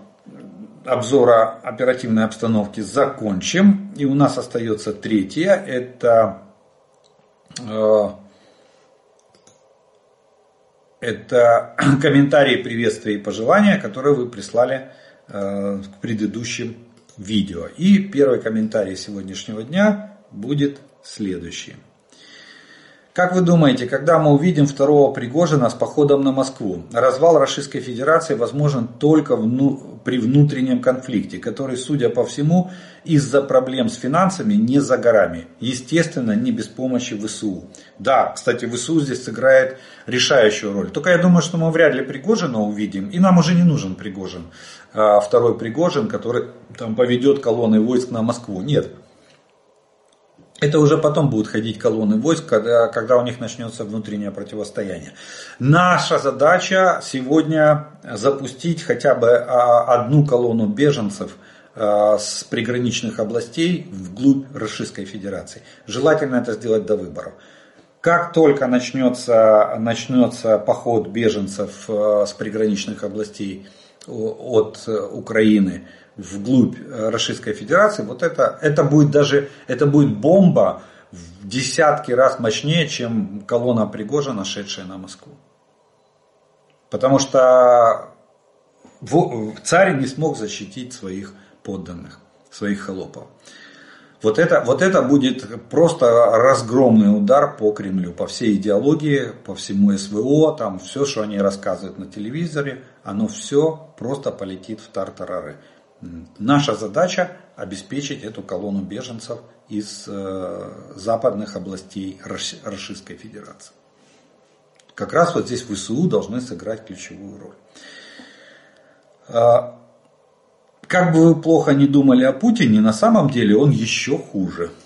обзора оперативной обстановки закончим. И у нас остается третья. Это, э, это комментарии, приветствия и пожелания, которые вы прислали Э, к предыдущим видео. И первый комментарий сегодняшнего дня будет следующий. Как вы думаете, когда мы увидим второго Пригожина с походом на Москву? Развал Российской Федерации возможен только вну, при внутреннем конфликте, который, судя по всему, из-за проблем с финансами не за горами. Естественно, не без помощи ВСУ. Да, кстати, ВСУ здесь сыграет решающую роль. Только я думаю, что мы вряд ли Пригожина увидим, и нам уже не нужен Пригожин. А второй Пригожин, который там поведет колонны войск на Москву. Нет, это уже потом будут ходить колонны войск, когда, когда у них начнется внутреннее противостояние. Наша задача сегодня запустить хотя бы а, одну колонну беженцев а, с приграничных областей вглубь Российской Федерации. Желательно это сделать до выборов. Как только начнется, начнется поход беженцев а, с приграничных областей от Украины, вглубь э, Российской Федерации, вот это, это будет даже, это будет бомба в десятки раз мощнее, чем колонна Пригожина, шедшая на Москву. Потому что царь не смог защитить своих подданных, своих холопов. Вот это, вот это будет просто разгромный удар по Кремлю, по всей идеологии, по всему СВО, там все, что они рассказывают на телевизоре, оно все просто полетит в тартарары. Наша задача обеспечить эту колонну беженцев из э, западных областей Российской Федерации. Как раз вот здесь ВСУ должны сыграть ключевую роль. А, как бы вы плохо не думали о Путине, на самом деле он еще хуже –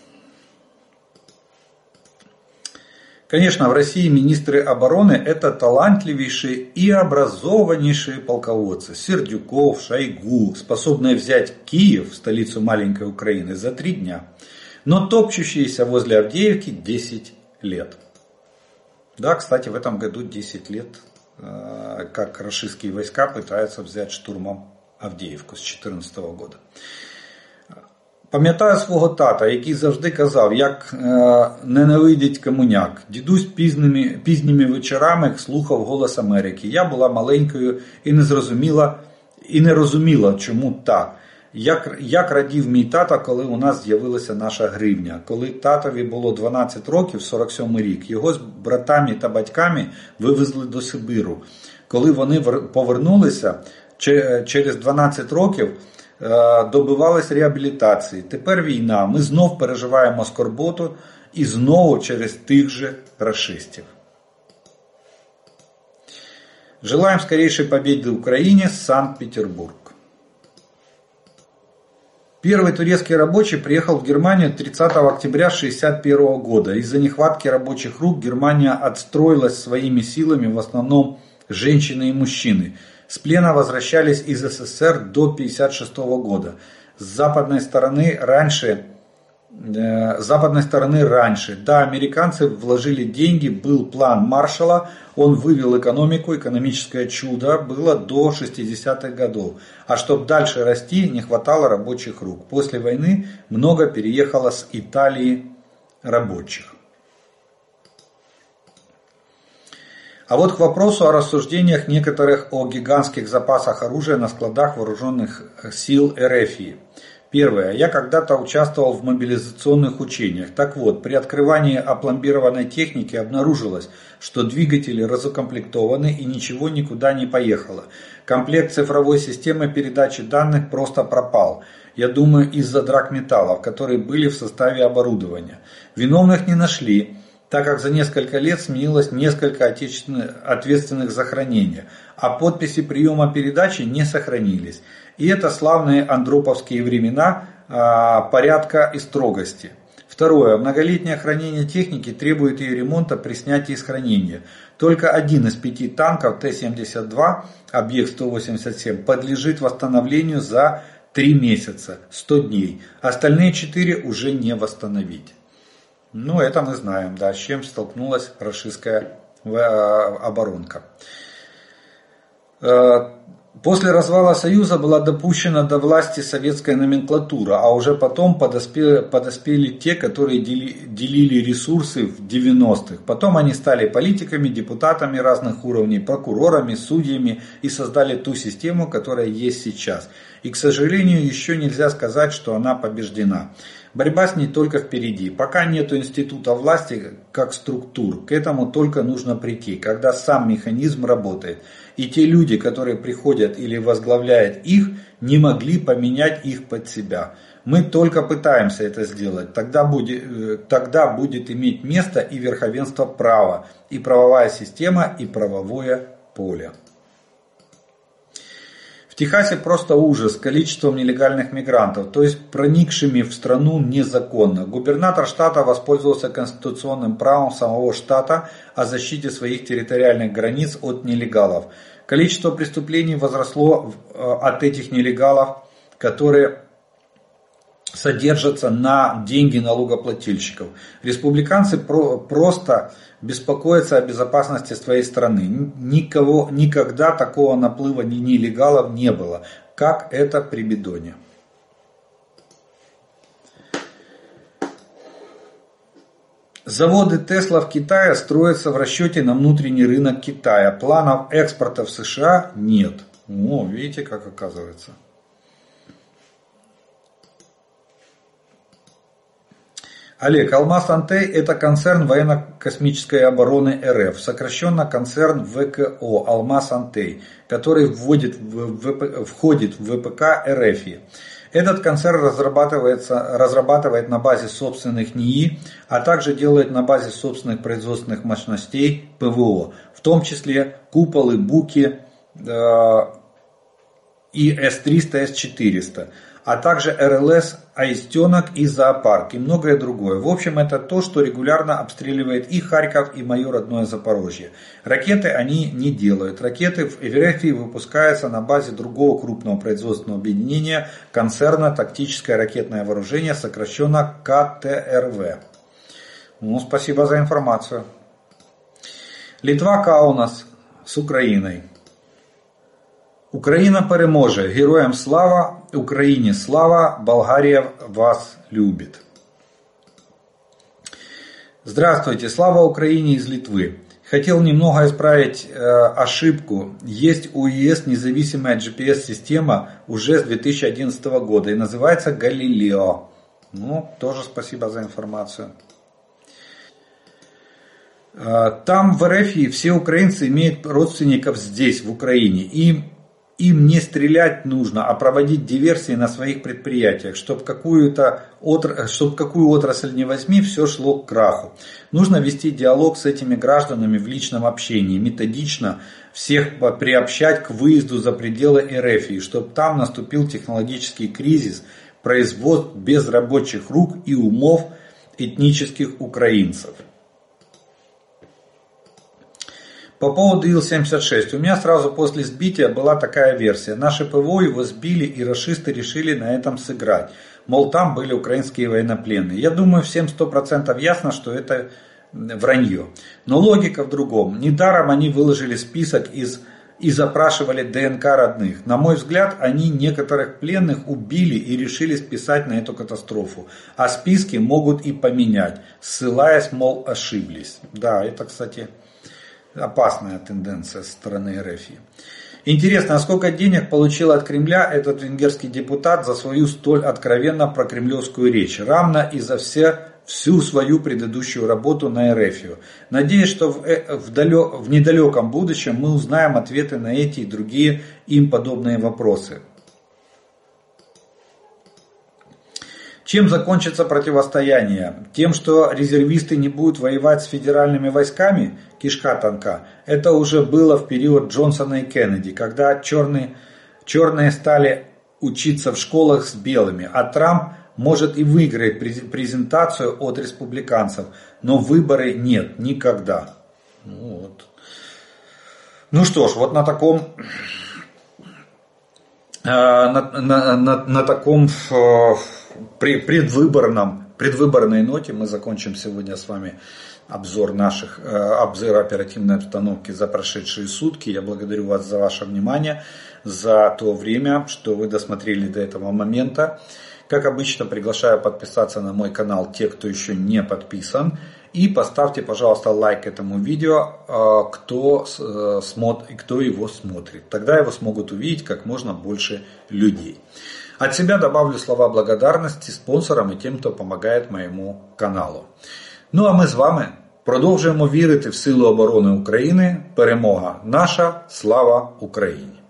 Конечно, в России министры обороны это талантливейшие и образованнейшие полководцы. Сердюков, Шойгу, способные взять Киев, столицу маленькой Украины, за три дня. Но топчущиеся возле Авдеевки 10 лет. Да, кстати, в этом году 10 лет, э, как российские войска пытаются взять штурмом Авдеевку с 2014 года. Пам'ятаю свого тата, який завжди казав, як е, ненавидять комуняк. Дідусь пізними, пізніми вечорами слухав голос Америки. Я була маленькою і не зрозуміла, і не розуміла, чому так. Як як радів мій тата, коли у нас з'явилася наша гривня. Коли татові було 12 років, 47 рік, його з братами та батьками вивезли до Сибиру. Коли вони повернулися через 12 років. Е, добивались реабілітації. Тепер війна. Ми знов переживаємо скорботу і знову через тих же расистів. Желаем скорейшей победы Украине, Санкт-Петербург. Первый турецкий рабочий приехал в Германию 30 октября 1961 года. Из-за нехватки рабочих рук Германия отстроилась своими силами, в основном женщины и мужчины – с плена возвращались из СССР до 1956 года. С западной стороны раньше э, с западной стороны раньше. Да, американцы вложили деньги, был план Маршала, он вывел экономику, экономическое чудо было до 60-х годов. А чтобы дальше расти, не хватало рабочих рук. После войны много переехало с Италии рабочих. А вот к вопросу о рассуждениях некоторых о гигантских запасах оружия на складах вооруженных сил РФ. Первое. Я когда-то участвовал в мобилизационных учениях. Так вот, при открывании опломбированной техники обнаружилось, что двигатели разукомплектованы и ничего никуда не поехало. Комплект цифровой системы передачи данных просто пропал. Я думаю, из-за драгметаллов, которые были в составе оборудования. Виновных не нашли так как за несколько лет сменилось несколько отечественных, ответственных за хранение, а подписи приема передачи не сохранились. И это славные андроповские времена а, порядка и строгости. Второе. Многолетнее хранение техники требует ее ремонта при снятии из хранения. Только один из пяти танков Т-72, объект 187, подлежит восстановлению за 3 месяца, 100 дней. Остальные 4 уже не восстановить. Ну, это мы знаем, да, с чем столкнулась российская э, оборонка. Э, После развала Союза была допущена до власти советская номенклатура, а уже потом подоспели, подоспели те, которые дели, делили ресурсы в 90-х. Потом они стали политиками, депутатами разных уровней, прокурорами, судьями и создали ту систему, которая есть сейчас. И, к сожалению, еще нельзя сказать, что она побеждена. Борьба с ней только впереди. Пока нет института власти как структур, к этому только нужно прийти, когда сам механизм работает. И те люди, которые приходят или возглавляют их, не могли поменять их под себя. Мы только пытаемся это сделать. Тогда будет, э, тогда будет иметь место и верховенство права, и правовая система, и правовое поле. Техасе просто ужас количеством нелегальных мигрантов, то есть проникшими в страну незаконно. Губернатор штата воспользовался конституционным правом самого штата о защите своих территориальных границ от нелегалов. Количество преступлений возросло э, от этих нелегалов, которые содержатся на деньги налогоплательщиков. Республиканцы про, просто беспокоятся о безопасности своей страны. Никого, никогда такого наплыва нелегалов не было, как это при Бидоне. Заводы Тесла в Китае строятся в расчете на внутренний рынок Китая. Планов экспорта в США нет. О, видите, как оказывается. Олег, Алмаз Антей – это концерн военно-космической обороны РФ, сокращенно концерн ВКО Алмаз Антей, который вводит в ВП, входит в ВПК РФ. Этот концерн разрабатывается, разрабатывает на базе собственных НИИ, а также делает на базе собственных производственных мощностей ПВО, в том числе куполы, буки э, и С-300, С-400 а также РЛС «Аистенок» и «Зоопарк» и многое другое. В общем, это то, что регулярно обстреливает и Харьков, и мое родное Запорожье. Ракеты они не делают. Ракеты в Эверефии выпускаются на базе другого крупного производственного объединения концерна «Тактическое ракетное вооружение», сокращенно КТРВ. Ну, спасибо за информацию. Литва Каунас с Украиной. Україна переможе! Героям слава! Україні слава! Болгария вас любит! Здравствуйте! Слава Украине из Литвы! Хотел немного исправить э, ошибку. Есть у ЕС независимая GPS-система уже с 2011 года и называется Галилео. Ну, тоже спасибо за информацию. Э, там в РФ все украинцы имеют родственников здесь, в Украине. И им не стрелять нужно, а проводить диверсии на своих предприятиях, чтобы какую-то отр... чтоб какую отрасль не возьми, все шло к краху. Нужно вести диалог с этими гражданами в личном общении, методично всех приобщать к выезду за пределы РФ, чтобы там наступил технологический кризис, производств без рабочих рук и умов этнических украинцев. По поводу Ил-76. У меня сразу после сбития была такая версия. Наши ПВО его сбили и расисты решили на этом сыграть. Мол, там были украинские военнопленные. Я думаю, всем сто процентов ясно, что это вранье. Но логика в другом. Недаром они выложили список из и запрашивали ДНК родных. На мой взгляд, они некоторых пленных убили и решили списать на эту катастрофу. А списки могут и поменять, ссылаясь, мол, ошиблись. Да, это, кстати, опасная тенденция со стороны РФ. Интересно, а сколько денег получил от Кремля этот венгерский депутат за свою столь откровенно прокремлевскую речь, равно и за все, всю свою предыдущую работу на РФ. Надеюсь, что в, э, в, далек, в недалеком будущем мы узнаем ответы на эти и другие им подобные вопросы. Чем закончится противостояние? Тем, что резервисты не будут воевать с федеральными войсками? Кишка танка. Это уже было в период Джонсона и Кеннеди, когда черные, черные стали учиться в школах с белыми, а Трамп может и выиграет презентацию от республиканцев, но выборы нет никогда. Ну, вот. ну что ж, вот на таком э, на, на, на, на таком э, предвыборном, предвыборной ноте мы закончим сегодня с вами обзор наших, э, обзор оперативной обстановки за прошедшие сутки. Я благодарю вас за ваше внимание, за то время, что вы досмотрели до этого момента. Как обычно, приглашаю подписаться на мой канал те, кто еще не подписан. И поставьте, пожалуйста, лайк этому видео, э, кто, э, смотрит, кто его смотрит. Тогда его смогут увидеть как можно больше людей. От себя добавлю слова благодарности спонсорам и тем, кто помогает моему каналу. Ну а ми з вами продовжуємо вірити в силу оборони України. Перемога наша, слава Україні!